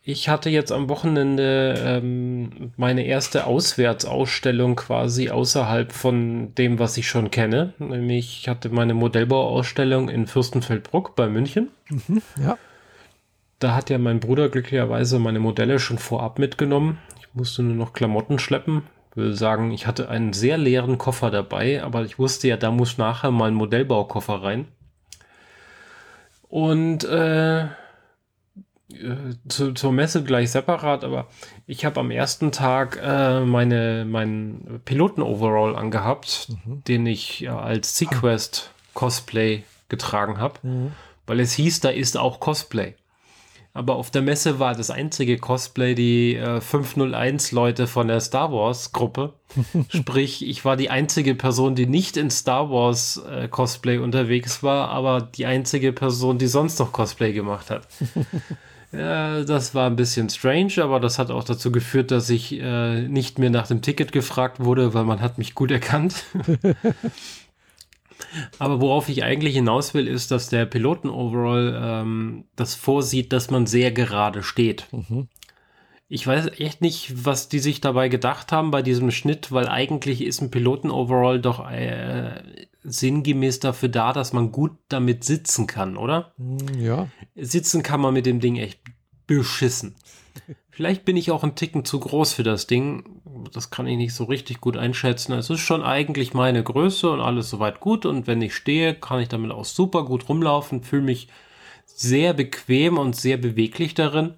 Ich hatte jetzt am Wochenende ähm, meine erste Auswärtsausstellung quasi außerhalb von dem, was ich schon kenne. Nämlich ich hatte meine Modellbauausstellung in Fürstenfeldbruck bei München. Mhm, ja. Da hat ja mein Bruder glücklicherweise meine Modelle schon vorab mitgenommen. Ich musste nur noch Klamotten schleppen. Ich will sagen, ich hatte einen sehr leeren Koffer dabei, aber ich wusste ja, da muss nachher mein Modellbaukoffer rein. Und äh, äh, zu, zur Messe gleich separat, aber ich habe am ersten Tag äh, meine, meinen Piloten-Overall angehabt, mhm. den ich ja, als Sequest Cosplay getragen habe, mhm. weil es hieß, da ist auch Cosplay. Aber auf der Messe war das einzige Cosplay die äh, 501-Leute von der Star Wars-Gruppe. Sprich, ich war die einzige Person, die nicht in Star Wars äh, Cosplay unterwegs war, aber die einzige Person, die sonst noch Cosplay gemacht hat. Ja, das war ein bisschen strange, aber das hat auch dazu geführt, dass ich äh, nicht mehr nach dem Ticket gefragt wurde, weil man hat mich gut erkannt. aber worauf ich eigentlich hinaus will, ist, dass der Piloten-Overall ähm, das vorsieht, dass man sehr gerade steht. Mhm. Ich weiß echt nicht, was die sich dabei gedacht haben bei diesem Schnitt, weil eigentlich ist ein Piloten-Overall doch äh, sinngemäß dafür da, dass man gut damit sitzen kann, oder? Hm, ja. Sitzen kann man mit dem Ding echt beschissen. Vielleicht bin ich auch ein Ticken zu groß für das Ding. Das kann ich nicht so richtig gut einschätzen. Es ist schon eigentlich meine Größe und alles soweit gut. Und wenn ich stehe, kann ich damit auch super gut rumlaufen, fühle mich sehr bequem und sehr beweglich darin.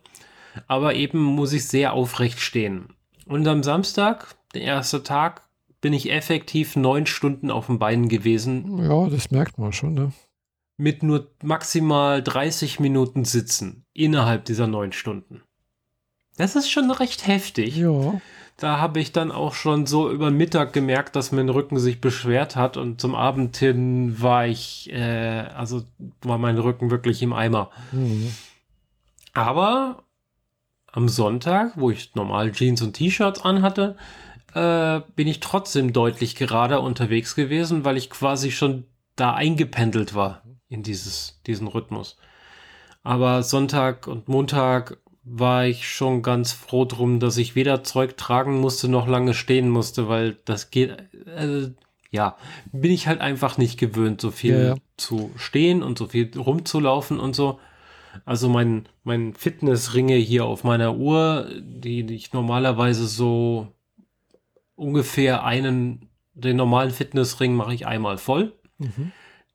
Aber eben muss ich sehr aufrecht stehen. Und am Samstag, der erste Tag, bin ich effektiv neun Stunden auf dem Bein gewesen. Ja, das merkt man schon, ne? Mit nur maximal 30 Minuten Sitzen innerhalb dieser neun Stunden. Das ist schon recht heftig. Ja. Da habe ich dann auch schon so über Mittag gemerkt, dass mein Rücken sich beschwert hat und zum Abend hin war ich, äh, also war mein Rücken wirklich im Eimer. Mhm. Aber am Sonntag, wo ich normal Jeans und T-Shirts anhatte, äh, bin ich trotzdem deutlich gerader unterwegs gewesen, weil ich quasi schon da eingependelt war in dieses, diesen Rhythmus. Aber Sonntag und Montag war ich schon ganz froh drum, dass ich weder Zeug tragen musste noch lange stehen musste, weil das geht, äh, ja, bin ich halt einfach nicht gewöhnt, so viel ja. zu stehen und so viel rumzulaufen und so. Also mein, mein Fitnessringe hier auf meiner Uhr, die ich normalerweise so ungefähr einen, den normalen Fitnessring mache ich einmal voll. Mhm.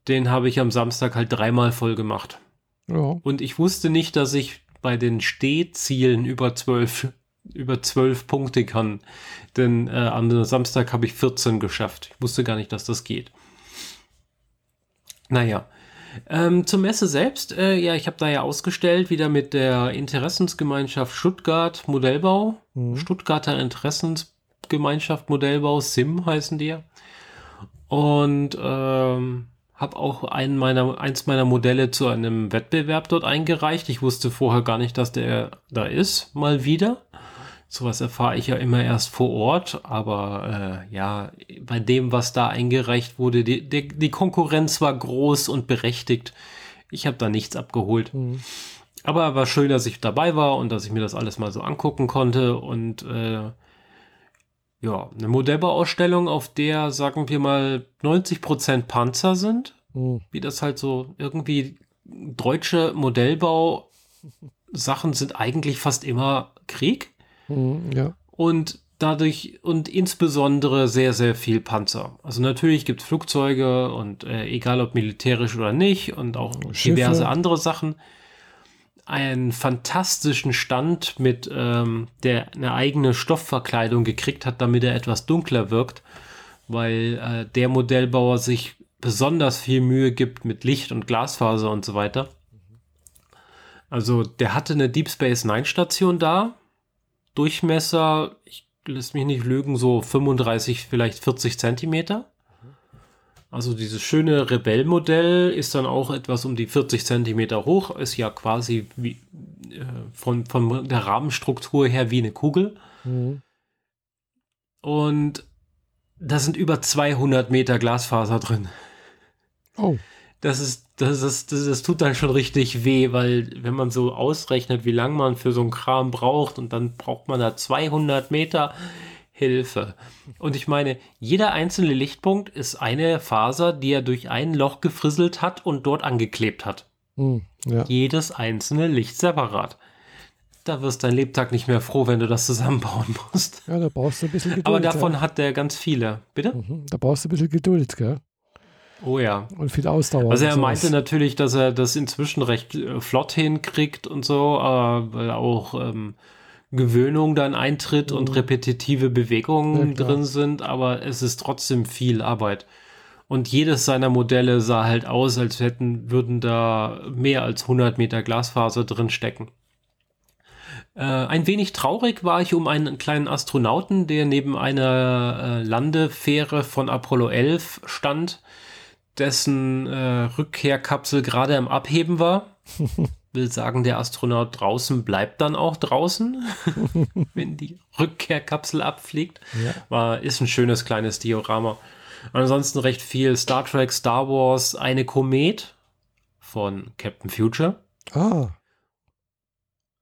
Den habe ich am Samstag halt dreimal voll gemacht. Ja. Und ich wusste nicht, dass ich bei den Stehzielen über zwölf über zwölf Punkte kann. Denn äh, am Samstag habe ich 14 geschafft. Ich wusste gar nicht, dass das geht. Naja. Ähm, zur Messe selbst, äh, ja, ich habe da ja ausgestellt, wieder mit der Interessensgemeinschaft Stuttgart Modellbau. Mhm. Stuttgarter Interessens Gemeinschaft Modellbau, SIM heißen die. Und ähm, habe auch einen meiner, eins meiner Modelle zu einem Wettbewerb dort eingereicht. Ich wusste vorher gar nicht, dass der da ist, mal wieder. Sowas erfahre ich ja immer erst vor Ort, aber äh, ja, bei dem, was da eingereicht wurde, die, die, die Konkurrenz war groß und berechtigt. Ich habe da nichts abgeholt. Mhm. Aber war schön, dass ich dabei war und dass ich mir das alles mal so angucken konnte und äh, ja, eine Modellbauausstellung, auf der, sagen wir mal, 90% Panzer sind. Mhm. Wie das halt so irgendwie deutsche Modellbau-Sachen sind eigentlich fast immer Krieg. Mhm, ja. Und dadurch und insbesondere sehr, sehr viel Panzer. Also natürlich gibt es Flugzeuge und äh, egal ob militärisch oder nicht und auch Schiffe. diverse andere Sachen. Einen fantastischen Stand mit, ähm, der eine eigene Stoffverkleidung gekriegt hat, damit er etwas dunkler wirkt, weil äh, der Modellbauer sich besonders viel Mühe gibt mit Licht und Glasfaser und so weiter. Also der hatte eine Deep Space Nine Station da, Durchmesser, ich lässt mich nicht lügen, so 35, vielleicht 40 Zentimeter. Also dieses schöne Rebell-Modell ist dann auch etwas um die 40 Zentimeter hoch, ist ja quasi wie, äh, von, von der Rahmenstruktur her wie eine Kugel. Mhm. Und da sind über 200 Meter Glasfaser drin. Oh das ist, das ist, das, das tut dann schon richtig weh, weil wenn man so ausrechnet, wie lange man für so einen Kram braucht und dann braucht man da 200 Meter Hilfe. Und ich meine, jeder einzelne Lichtpunkt ist eine Faser, die er durch ein Loch gefrisselt hat und dort angeklebt hat. Hm, ja. Jedes einzelne Licht separat. Da wirst dein Lebtag nicht mehr froh, wenn du das zusammenbauen musst. Ja, da brauchst du ein bisschen Geduld. Aber davon ja. hat der ganz viele. Bitte? Mhm, da brauchst du ein bisschen Geduld, gell? Oh ja. Und viel Ausdauer. Also er meinte natürlich, dass er das inzwischen recht äh, flott hinkriegt und so, äh, weil auch ähm, Gewöhnung dann eintritt mhm. und repetitive Bewegungen ja, drin sind, aber es ist trotzdem viel Arbeit. Und jedes seiner Modelle sah halt aus, als hätten, würden da mehr als 100 Meter Glasfaser drin stecken. Äh, ein wenig traurig war ich um einen kleinen Astronauten, der neben einer äh, Landefähre von Apollo 11 stand dessen äh, Rückkehrkapsel gerade am Abheben war. Will sagen, der Astronaut draußen bleibt dann auch draußen, wenn die Rückkehrkapsel abfliegt. Ja. War, ist ein schönes kleines Diorama. Ansonsten recht viel Star Trek, Star Wars, eine Komet von Captain Future. Ah.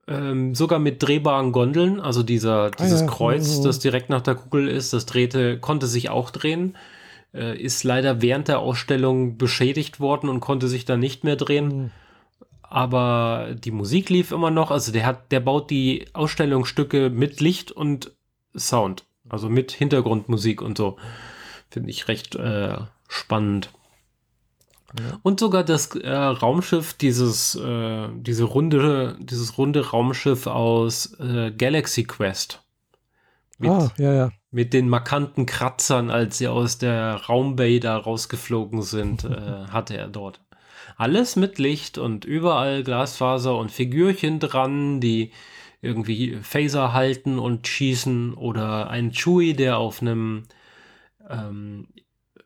Ähm, sogar mit drehbaren Gondeln, also dieser, dieses ah, ja. Kreuz, oh. das direkt nach der Kugel ist, das drehte, konnte sich auch drehen äh, ist leider während der Ausstellung beschädigt worden und konnte sich dann nicht mehr drehen. Mhm. Aber die Musik lief immer noch. Also der hat, der baut die Ausstellungsstücke mit Licht und Sound. Also mit Hintergrundmusik und so. Finde ich recht äh, spannend. Ja. Und sogar das äh, Raumschiff, dieses, äh, diese runde, dieses runde Raumschiff aus äh, Galaxy Quest. Mit, ah, ja, ja mit den markanten Kratzern, als sie aus der Raumbay da rausgeflogen sind, äh, hatte er dort. Alles mit Licht und überall Glasfaser und Figürchen dran, die irgendwie Phaser halten und schießen oder ein Chewie, der auf einem ähm,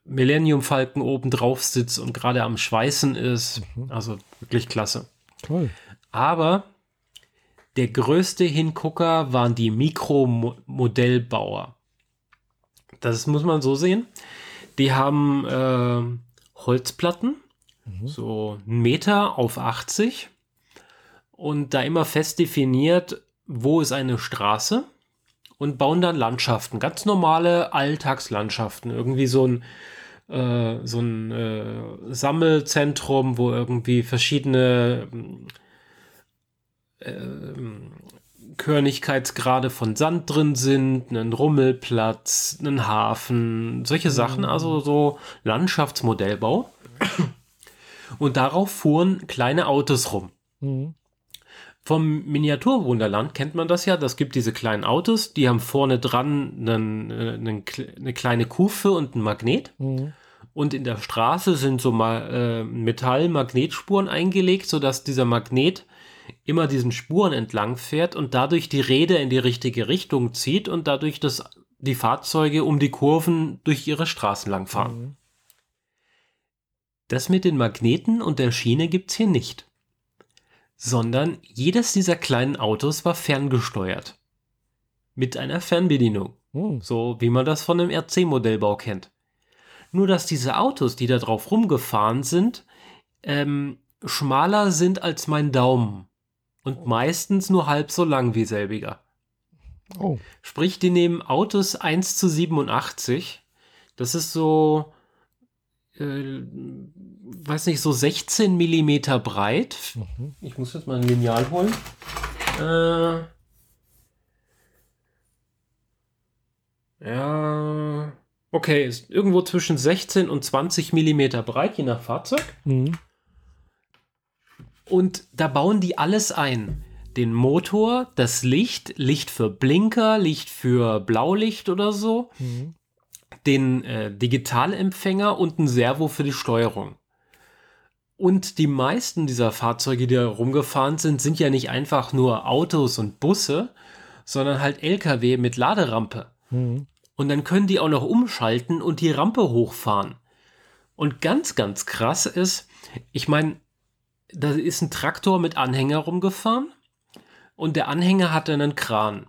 Millennium Falken oben drauf sitzt und gerade am Schweißen ist. Mhm. Also wirklich klasse. Toll. Aber der größte Hingucker waren die Mikromodellbauer. Das muss man so sehen. Die haben äh, Holzplatten, mhm. so einen Meter auf 80 und da immer fest definiert, wo ist eine Straße und bauen dann Landschaften, ganz normale Alltagslandschaften, irgendwie so ein äh, so ein äh, Sammelzentrum, wo irgendwie verschiedene äh, Körnigkeitsgrade von Sand drin sind, einen Rummelplatz, einen Hafen, solche Sachen, mhm. also so Landschaftsmodellbau. Und darauf fuhren kleine Autos rum. Mhm. Vom Miniaturwunderland kennt man das ja. Das gibt diese kleinen Autos, die haben vorne dran einen, einen, eine kleine Kufe und ein Magnet. Mhm. Und in der Straße sind so mal äh, Metall-Magnetspuren eingelegt, sodass dieser Magnet immer diesen Spuren entlang fährt und dadurch die Räder in die richtige Richtung zieht und dadurch das, die Fahrzeuge um die Kurven durch ihre Straßen lang fahren. Mhm. Das mit den Magneten und der Schiene gibt's hier nicht. Sondern jedes dieser kleinen Autos war ferngesteuert. Mit einer Fernbedienung. Hm. So wie man das von einem RC-Modellbau kennt. Nur dass diese Autos, die da drauf rumgefahren sind, ähm, schmaler sind als mein Daumen. Und meistens nur halb so lang wie selbiger. Oh, Sprich, die nehmen Autos 1 zu 87. Das ist so, äh, weiß nicht, so 16 Millimeter breit. mhm. Ich muss jetzt mal ein Lineal holen. Äh, ja, okay, ist irgendwo zwischen 16 und 20 Millimeter breit, je nach Fahrzeug. Mhm. Und da bauen die alles ein. Den Motor, das Licht, Licht für Blinker, Licht für Blaulicht oder so, Mhm. Den äh, Digitalempfänger und ein Servo für die Steuerung. Und die meisten dieser Fahrzeuge, die da rumgefahren sind, sind ja nicht einfach nur Autos und Busse, sondern halt LKW mit Laderampe. Mhm. Und dann können die auch noch umschalten und die Rampe hochfahren. Und ganz, ganz krass ist, ich meine, da ist ein Traktor mit Anhänger rumgefahren und der Anhänger hatte einen Kran.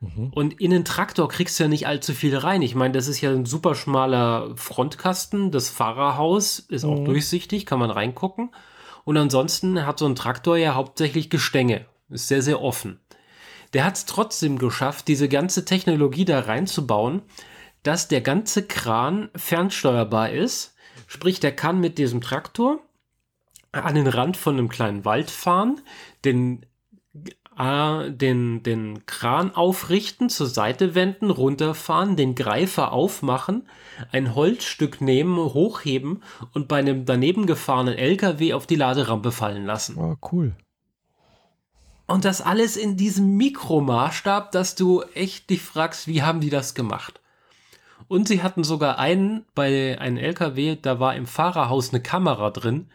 Mhm. Und in den Traktor kriegst du ja nicht allzu viel rein. Ich meine, das ist ja ein super schmaler Frontkasten. Das Fahrerhaus ist auch Mhm. durchsichtig, kann man reingucken. Und ansonsten hat so ein Traktor ja hauptsächlich Gestänge. Ist sehr, sehr offen. Der hat es trotzdem geschafft, diese ganze Technologie da reinzubauen, dass der ganze Kran fernsteuerbar ist. Sprich, der kann mit diesem Traktor an den Rand von einem kleinen Wald fahren, den, äh, den, den Kran aufrichten, zur Seite wenden, runterfahren, den Greifer aufmachen, ein Holzstück nehmen, hochheben und bei einem daneben gefahrenen LKW auf die Laderampe fallen lassen. Ah, cool. Und das alles in diesem Mikromaßstab, dass du echt dich fragst, wie haben die das gemacht? Und sie hatten sogar einen bei einem LKW, da war im Fahrerhaus eine Kamera drin,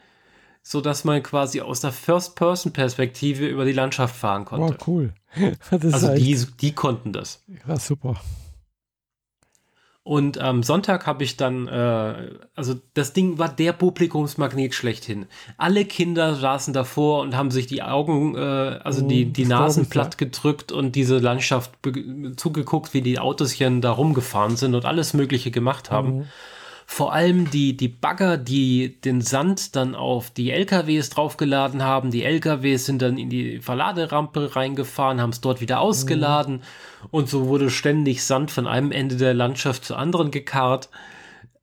so dass man quasi aus der First-Person-Perspektive über die Landschaft fahren Oh, konnte. cool. Das ist Also echt, die, die konnten das. ja, super. Und am Sonntag habe ich dann, äh, also das Ding war der Publikumsmagnet schlechthin. Alle Kinder saßen davor und haben sich die Augen, äh, also Mhm, die, die das glaub Nasen platt gedrückt und diese Landschaft zugeguckt, wie die Autoschen da rumgefahren sind und alles Mögliche gemacht haben. Mhm. Vor allem die, die Bagger, die den Sand dann auf die LKWs draufgeladen haben. Die LKWs sind dann in die Verladerampe reingefahren, haben es dort wieder ausgeladen. Und so wurde ständig Sand von einem Ende der Landschaft zu anderen gekarrt.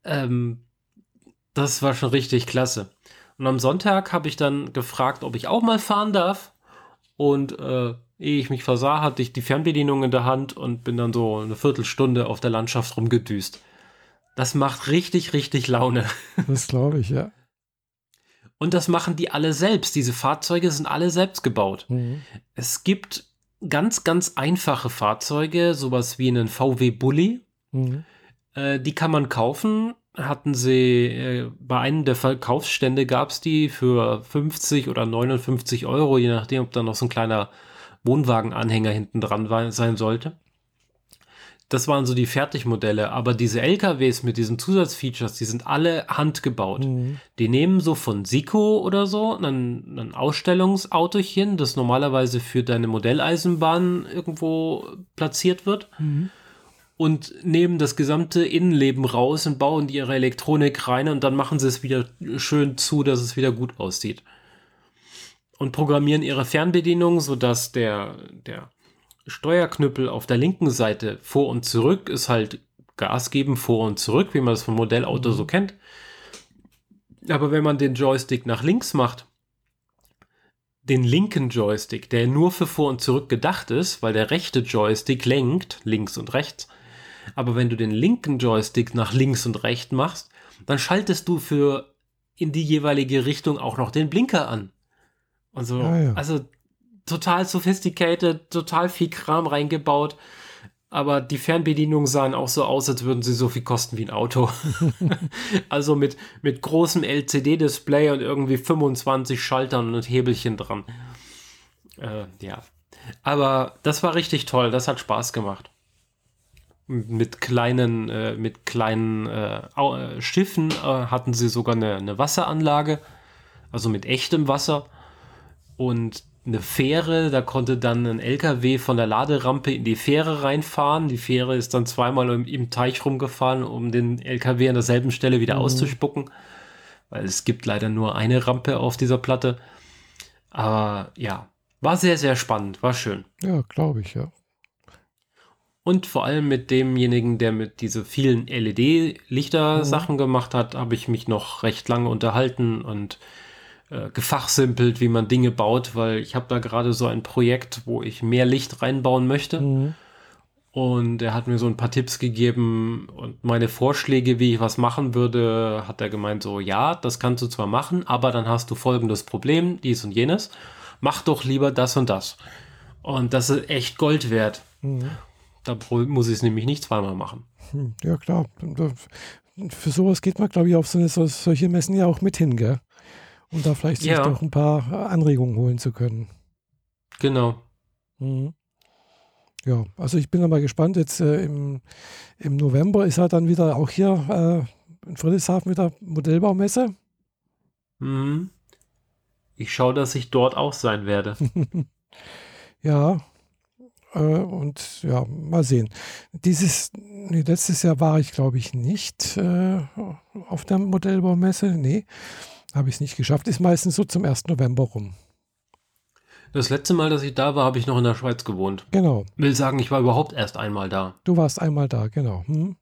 Ähm, das war schon richtig klasse. Und am Sonntag habe ich dann gefragt, ob ich auch mal fahren darf. Und äh, ehe ich mich versah, hatte ich die Fernbedienung in der Hand und bin dann so eine Viertelstunde auf der Landschaft rumgedüst. Das macht richtig, richtig Laune. Das glaube ich, ja. Und das machen die alle selbst. Diese Fahrzeuge sind alle selbst gebaut. Mhm. Es gibt ganz, ganz einfache Fahrzeuge, sowas wie einen VW Bulli. Mhm. Äh, die kann man kaufen. Hatten sie äh, bei einem der Verkaufsstände gab es die für 50 oder 59 Euro, je nachdem, ob da noch so ein kleiner Wohnwagenanhänger hinten dran sein sollte. Das waren so die Fertigmodelle, aber diese LKWs mit diesen Zusatzfeatures, die sind alle handgebaut. Mhm. Die nehmen so von Sico oder so ein, ein Ausstellungsautochen, das normalerweise für deine Modelleisenbahn irgendwo platziert wird Mhm. und nehmen das gesamte Innenleben raus und bauen die ihre Elektronik rein und dann machen sie es wieder schön zu, dass es wieder gut aussieht. Und programmieren ihre Fernbedienung, sodass der, der Steuerknüppel auf der linken Seite vor und zurück ist halt Gas geben, vor und zurück, wie man das vom Modellauto so kennt. Aber wenn man den Joystick nach links macht, den linken Joystick, der nur für vor und zurück gedacht ist, weil der rechte Joystick lenkt, links und rechts. Aber wenn du den linken Joystick nach links und rechts machst, dann schaltest du für in die jeweilige Richtung auch noch den Blinker an. Und so, Ah, ja. also total sophisticated, total viel Kram reingebaut. Aber die Fernbedienungen sahen auch so aus, als würden sie so viel kosten wie ein Auto. also mit, mit großem LCD-Display und irgendwie 25 Schaltern und Hebelchen dran. Äh, ja. Aber das war richtig toll, das hat Spaß gemacht. mit kleinen, äh, mit kleinen äh, Schiffen äh, hatten sie sogar eine, eine Wasseranlage, also mit echtem Wasser. Und eine Fähre, da konnte dann ein LKW von der Laderampe in die Fähre reinfahren. Die Fähre ist dann zweimal im, im Teich rumgefahren, um den LKW an derselben Stelle wieder mhm. auszuspucken, weil es gibt leider nur eine Rampe auf dieser Platte. Aber ja, war sehr, sehr spannend, war schön. Ja, glaube ich, ja. Und vor allem mit demjenigen, der mit diese vielen LED-Lichter-Sachen mhm. gemacht hat, habe ich mich noch recht lange unterhalten und äh, gefachsimpelt, wie man Dinge baut, weil ich habe da gerade so ein Projekt, wo ich mehr Licht reinbauen möchte. Mhm. Und er hat mir so ein paar Tipps gegeben und meine Vorschläge, wie ich was machen würde, hat er gemeint, so ja, das kannst du zwar machen, aber dann hast du folgendes Problem, dies und jenes. Mach doch lieber das und das. Und das ist echt Gold wert. Mhm. Da muss ich es nämlich nicht zweimal machen. Hm, ja, klar. Für sowas geht man, glaube ich, auf so eine, solche Messen ja auch mit hin, gell? Um da vielleicht ja. sich doch ein paar Anregungen holen zu können. Genau. Mhm. Ja, also ich bin mal gespannt. Jetzt äh, im, im November ist er dann wieder auch hier äh, in Friedrichshafen wieder Modellbaumesse. Mhm. Ich schaue, dass ich dort auch sein werde. ja, äh, und ja, mal sehen. Dieses, nee, letztes Jahr war ich, glaube ich, nicht äh, auf der Modellbaumesse. Nee. Habe ich es nicht geschafft. Ist meistens so zum 1. November rum. Das letzte Mal, dass ich da war, habe ich noch in der Schweiz gewohnt. Genau. Will sagen, ich war überhaupt erst einmal da. Du warst einmal da, genau. Hm?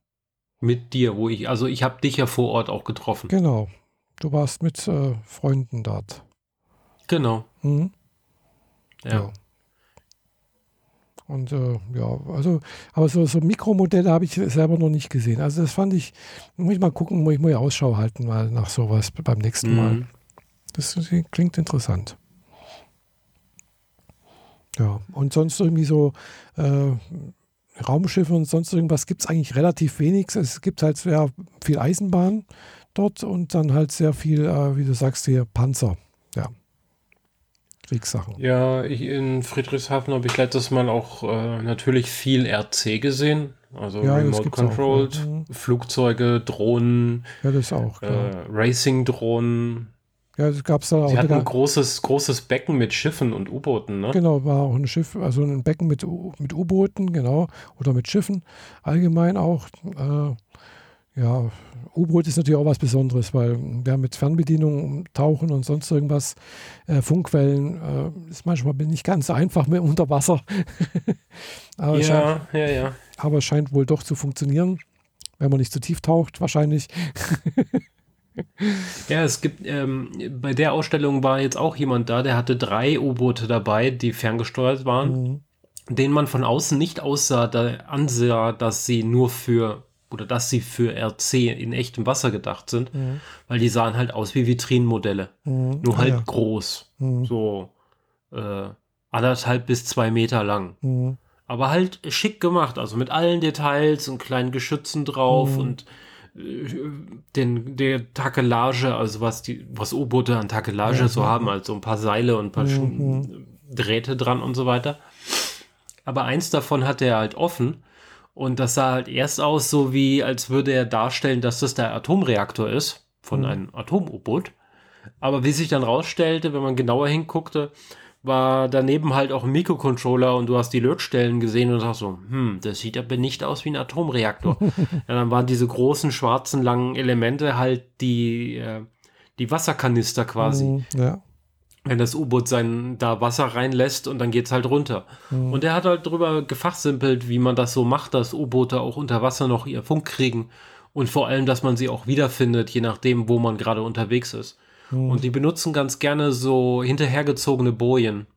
Mit dir, wo ich, also ich habe dich ja vor Ort auch getroffen. Genau. Du warst mit äh, Freunden dort. Genau. Hm? Ja. ja. Und äh, ja, also, aber so, so Mikromodelle habe ich selber noch nicht gesehen. Also das fand ich, muss ich mal gucken, muss ich mal Ausschau halten, mal nach sowas beim nächsten mhm. Mal. Das klingt interessant. Ja, und sonst irgendwie so äh, Raumschiffe und sonst irgendwas gibt es eigentlich relativ wenig. Es gibt halt sehr viel Eisenbahn dort und dann halt sehr viel, äh, wie du sagst, hier Panzer. Ja. Kriegssachen. Ja, ich, in Friedrichshafen habe ich letztes Mal auch äh, natürlich viel RC gesehen. Also ja, Remote Controlled, auch, ja. Flugzeuge, Drohnen, ja, das auch, äh, Racing-Drohnen. Ja, das gab es da auch. Sie hatten ein großes, großes Becken mit Schiffen und U-Booten, ne? Genau, war auch ein Schiff, also ein Becken mit, mit U-Booten, genau, oder mit Schiffen allgemein auch. Äh, ja, U-Boot ist natürlich auch was Besonderes, weil wir mit Fernbedienung tauchen und sonst irgendwas, äh, Funkwellen, äh, ist manchmal nicht ganz so einfach mehr unter Wasser. aber ja, scheint, ja, ja. Aber es scheint wohl doch zu funktionieren, wenn man nicht zu tief taucht, wahrscheinlich. ja, es gibt, ähm, bei der Ausstellung war jetzt auch jemand da, der hatte drei U-Boote dabei, die ferngesteuert waren, mhm. denen man von außen nicht aussah, da ansah, dass sie nur für oder dass sie für RC in echtem Wasser gedacht sind, mhm. weil die sahen halt aus wie Vitrinenmodelle. Mhm. Nur halt ja. groß. Mhm. So äh, anderthalb bis zwei Meter lang. Mhm. Aber halt schick gemacht, also mit allen Details und kleinen Geschützen drauf mhm. und äh, den, der Takelage, also was die, was U-Boote an Takelage ja, so haben, also ein paar Seile und ein paar mhm. Drähte dran und so weiter. Aber eins davon hat er halt offen und das sah halt erst aus, so wie, als würde er darstellen, dass das der Atomreaktor ist von mhm. einem Atom-U-Boot. Aber wie sich dann rausstellte, wenn man genauer hinguckte, war daneben halt auch ein Mikrocontroller und du hast die Lötstellen gesehen und sagst so, hm, das sieht aber nicht aus wie ein Atomreaktor. ja, dann waren diese großen, schwarzen, langen Elemente halt die, äh, die Wasserkanister quasi. Mhm, ja wenn das U-Boot sein da Wasser reinlässt und dann geht's halt runter. Mhm. Und er hat halt drüber gefachsimpelt, wie man das so macht, dass U-Boote auch unter Wasser noch ihr Funk kriegen und vor allem, dass man sie auch wiederfindet, je nachdem, wo man gerade unterwegs ist. Mhm. Und die benutzen ganz gerne so hinterhergezogene Bojen.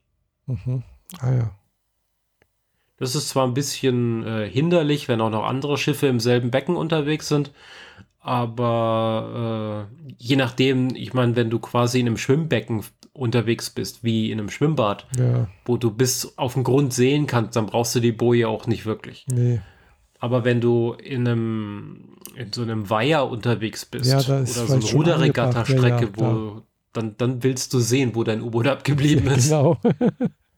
Mhm. Ah ja. Das ist zwar ein bisschen äh, hinderlich, wenn auch noch andere Schiffe im selben Becken unterwegs sind, aber äh, je nachdem, ich meine, wenn du quasi in einem Schwimmbecken unterwegs bist, wie in einem Schwimmbad, ja. wo du bis auf den Grund sehen kannst, dann brauchst du die Boje auch nicht wirklich. Nee. Aber wenn du in einem in so einem Weiher unterwegs bist ja, oder so eine Ruderregatta-Strecke, ja, wo dann, dann willst du sehen, wo dein U-Boot abgeblieben ist. Genau.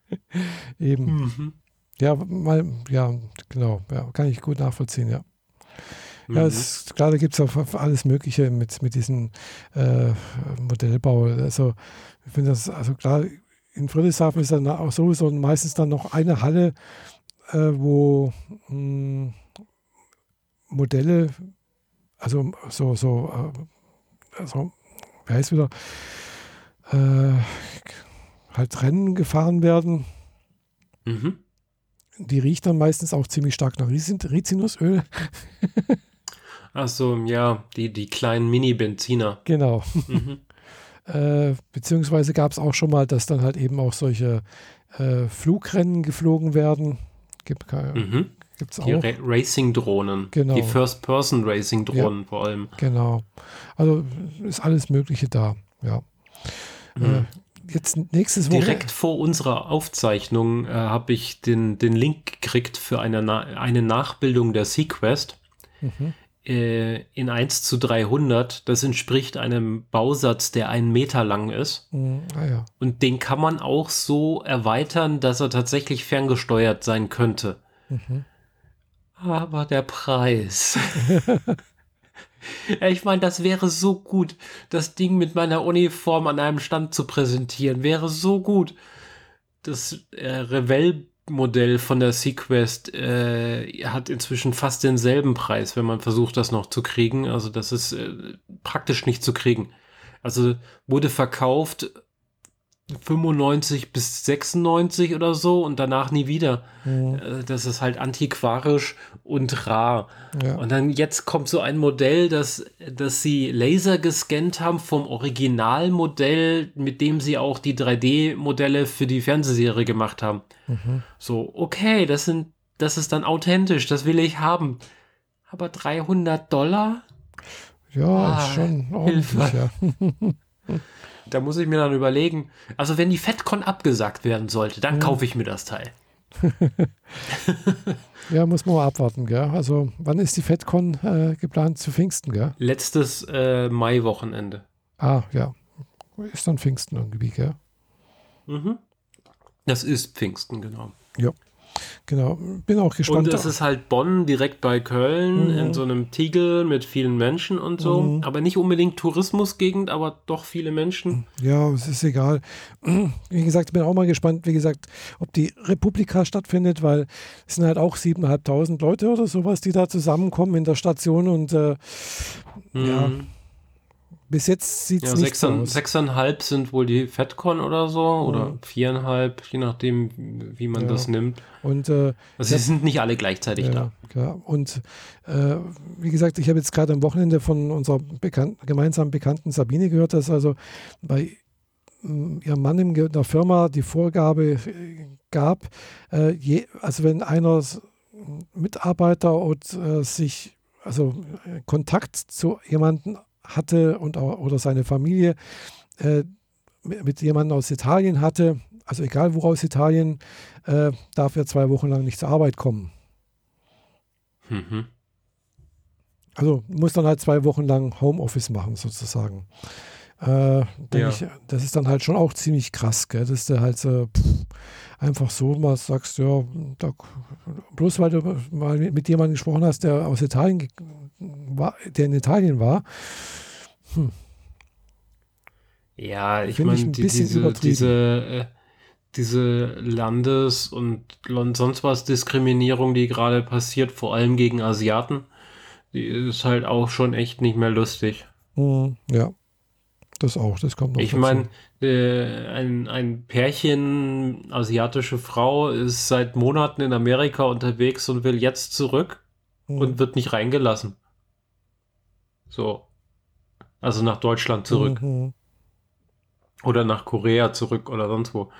Eben. Mhm. Ja, mal, ja, genau, ja, kann ich gut nachvollziehen, ja. Ja, Mhm. es, klar, da gibt es auch alles Mögliche mit, mit diesem äh, Modellbau. Also, ich finde das, also klar, in Friedrichshafen ist dann auch sowieso meistens dann noch eine Halle, äh, wo mh, Modelle, also so, so, äh, also, wie heißt wieder, äh, halt Rennen gefahren werden. Mhm. Die riecht dann meistens auch ziemlich stark nach Rizin- Rizinusöl. Achso, ja, die, die kleinen Mini-Benziner. Genau. Mhm. Äh, beziehungsweise gab es auch schon mal, dass dann halt eben auch solche äh, Flugrennen geflogen werden. Gibt Mhm. es Die auch. Ra Racing-Drohnen. Genau. Die First-Person-Racing-Drohnen vor allem. Genau. Also ist alles Mögliche da. Ja. Äh, Mhm. jetzt nächstes. Direkt vor unserer Aufzeichnung äh, habe ich den, den Link gekriegt für eine, Na eine Nachbildung der Sequest Mhm. Äh, in 1 zu 300. Das entspricht einem Bausatz, der einen Meter lang ist. Mhm. Ah ja. Und den kann man auch so erweitern, dass er tatsächlich ferngesteuert sein könnte. Mhm. Aber der Preis. Ich meine, das wäre so gut, das Ding mit meiner Uniform an einem Stand zu präsentieren. Wäre so gut. Das äh, Revell-Modell von der Sequest äh, hat inzwischen fast denselben Preis, wenn man versucht, das noch zu kriegen. Also das ist äh, praktisch nicht zu kriegen. Also wurde verkauft 95 bis 96 oder so und danach nie wieder. Mhm. Äh, Das ist halt antiquarisch und rar. Ja. Und dann jetzt kommt so ein Modell, das, das sie laser gescannt haben vom Originalmodell, mit dem sie auch die 3D-Modelle für die Fernsehserie gemacht haben. Mhm. So, okay, das sind, das ist dann authentisch, das will ich haben. Aber 300 Dollar? ja, Ah, ist schon ordentlich, ja. Da muss ich mir dann überlegen. Also, wenn die FedCon abgesagt werden sollte, dann kaufe ich mir das Teil. Ja, muss man mal abwarten, gell? Also, wann ist die FedCon äh, geplant zu Pfingsten, gell? Letztes äh, Mai-Wochenende. Ah, ja. Ist dann Pfingsten irgendwie, gell? Mhm. Das ist Pfingsten, genau. Genau. Bin auch gespannt. Und es ist halt Bonn direkt bei Köln Mhm. in so einem Tiegel mit vielen Menschen und so. Mhm. Aber nicht unbedingt Tourismusgegend, aber doch viele Menschen. Ja, es ist egal. Wie gesagt, ich bin auch mal gespannt, wie gesagt, ob die Republika stattfindet, weil es sind halt auch 7.500 Leute oder sowas, die da zusammenkommen in der Station und äh, Ja, Mhm. Bis jetzt sieht es Ja, nicht sechs, so aus. sechseinhalb sind wohl die FedCon oder so. Oder Mhm. viereinhalb, je nachdem, wie man Ja. das nimmt. Und äh, Also Ja. sie sind nicht alle gleichzeitig ja, da. klar. Und äh, wie gesagt, ich habe jetzt gerade am Wochenende von unserer bekannt, gemeinsamen Bekannten Sabine gehört, dass also bei mm, ihrem Mann in der Firma die Vorgabe äh, gab, äh, je, also wenn einer Mitarbeiter und, äh, sich, also äh, Kontakt zu jemandem hatte und auch, oder seine Familie äh, mit, jemandem aus Italien hatte, also egal wo aus Italien, äh, darf er zwei Wochen lang nicht zur Arbeit kommen. Mhm. Also muss dann halt zwei Wochen lang Homeoffice machen, sozusagen. Äh, Ja. ich, das ist dann halt schon auch ziemlich krass, gell? dass du halt so, pff, einfach so mal sagst, ja, da, bloß weil du mal mit, mit jemandem gesprochen hast, der aus Italien war, der in Italien war. Ja, ich meine, ein die, bisschen diese, diese, äh, diese Landes- und sonst was Diskriminierung, die gerade passiert, vor allem gegen Asiaten, die ist halt auch schon echt nicht mehr lustig. Mhm, ja, das auch, das kommt noch Ich meine, äh, ein, ein Pärchen, asiatische Frau, ist seit Monaten in Amerika unterwegs und will jetzt zurück Mhm. und wird nicht reingelassen. So. Also nach Deutschland zurück. Mhm. Oder nach Korea zurück oder sonst wo.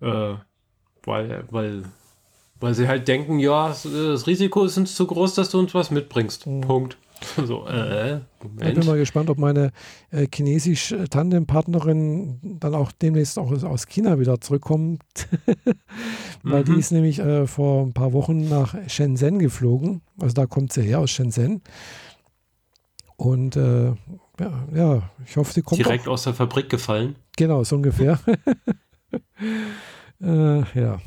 Äh, weil, weil, weil sie halt denken, ja, das- Risiko ist uns zu groß, dass du uns was mitbringst. Mhm. Punkt. So, äh, Ich bin mal gespannt, ob meine äh, chinesische Tandempartnerin dann auch demnächst auch aus- China wieder zurückkommt. Weil die Mhm. ist nämlich äh, vor ein paar Wochen nach Shenzhen geflogen. Also da kommt sie her aus Shenzhen. Und äh, ja, ja, ich hoffe, sie kommt Direkt auch. aus der Fabrik gefallen. Genau, so ungefähr. äh, ja.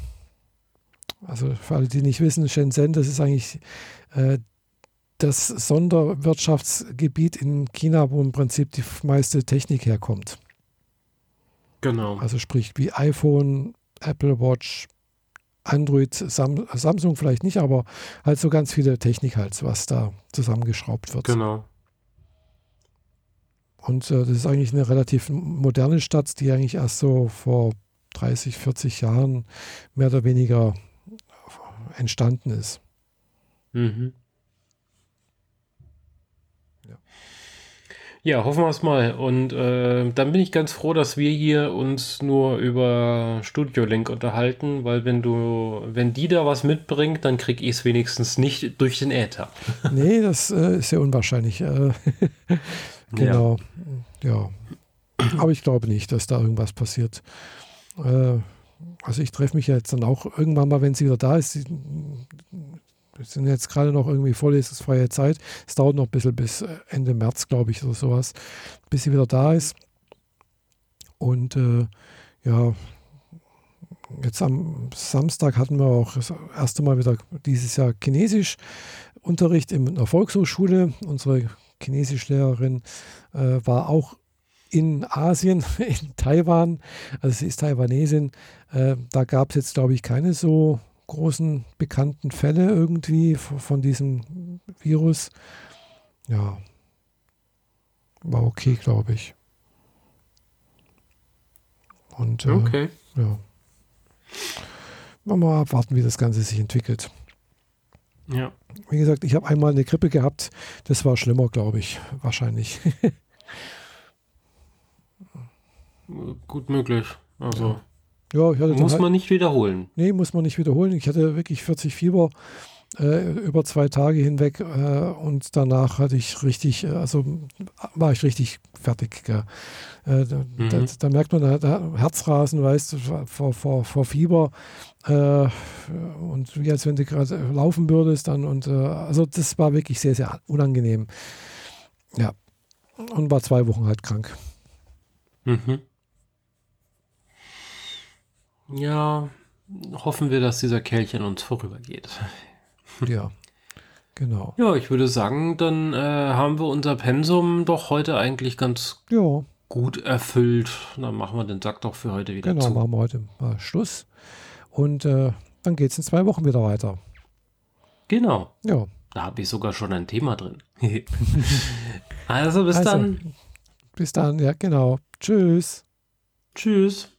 Also für alle, die nicht wissen, Shenzhen, das ist eigentlich äh, das Sonderwirtschaftsgebiet in China, wo im Prinzip die meiste Technik herkommt. Genau. Also sprich wie iPhone, Apple Watch, Android, Sam Samsung vielleicht nicht, aber halt so ganz viele Technik halt, was da zusammengeschraubt wird. Genau. Und äh, das ist eigentlich eine relativ moderne Stadt, die eigentlich erst so vor 30, 40 Jahren mehr oder weniger entstanden ist. Mhm. Ja, hoffen wir es mal. Und äh, dann bin ich ganz froh, dass wir hier uns nur über Studio Link unterhalten, weil wenn du, wenn die da was mitbringt, dann krieg ich es wenigstens nicht durch den Äther. Nee, das äh, ist ja unwahrscheinlich. Genau. Ja. ja. Aber ich glaube nicht, dass da irgendwas passiert. Äh, also ich treffe mich ja jetzt dann auch irgendwann mal, wenn sie wieder da ist. Wir sind jetzt gerade noch irgendwie vorlesungsfreie Zeit. Es dauert noch ein bisschen bis Ende März, glaube ich, oder sowas, bis sie wieder da ist. Und äh, ja, jetzt am Samstag hatten wir auch das erste Mal wieder dieses Jahr Chinesisch-Unterricht in der Volkshochschule. Unsere Chinesischlehrerin äh, war auch in Asien, in Taiwan, also sie ist Taiwanesin. Äh, da gab es jetzt, glaube ich, keine so großen bekannten Fälle irgendwie von diesem Virus. Ja, war okay, glaube ich. Und äh, okay. ja. Mal abwarten, wie das Ganze sich entwickelt. Ja. Wie gesagt, ich habe einmal eine Grippe gehabt. Das war schlimmer, glaube ich. Wahrscheinlich. Gut möglich. Also. Ja. Ja, muss halt, man nicht wiederholen. Nee, muss man nicht wiederholen. Ich hatte wirklich 40 Fieber äh, über zwei Tage hinweg äh, und danach hatte ich richtig, äh, also war ich richtig fertig. Äh, da, mhm. da, da, merkt man, da, da Herzrasen, weißt du, vor, vor, vor Fieber äh, und wie als wenn du gerade laufen würdest dann und äh, also das war wirklich sehr, sehr unangenehm. Ja. Und war zwei Wochen halt krank. Mhm. Ja, hoffen wir, dass dieser Kerlchen an uns vorübergeht. Ja, genau. Ja, ich würde sagen, dann äh, haben wir unser Pensum doch heute eigentlich ganz ja. gut erfüllt. Dann machen wir den Sack doch für heute wieder genau, zu. Genau, machen wir heute mal Schluss. Und äh, dann geht es in zwei Wochen wieder weiter. Genau. Ja. Da habe ich sogar schon ein Thema drin. also bis also, dann. Bis dann, ja, genau. Tschüss. Tschüss.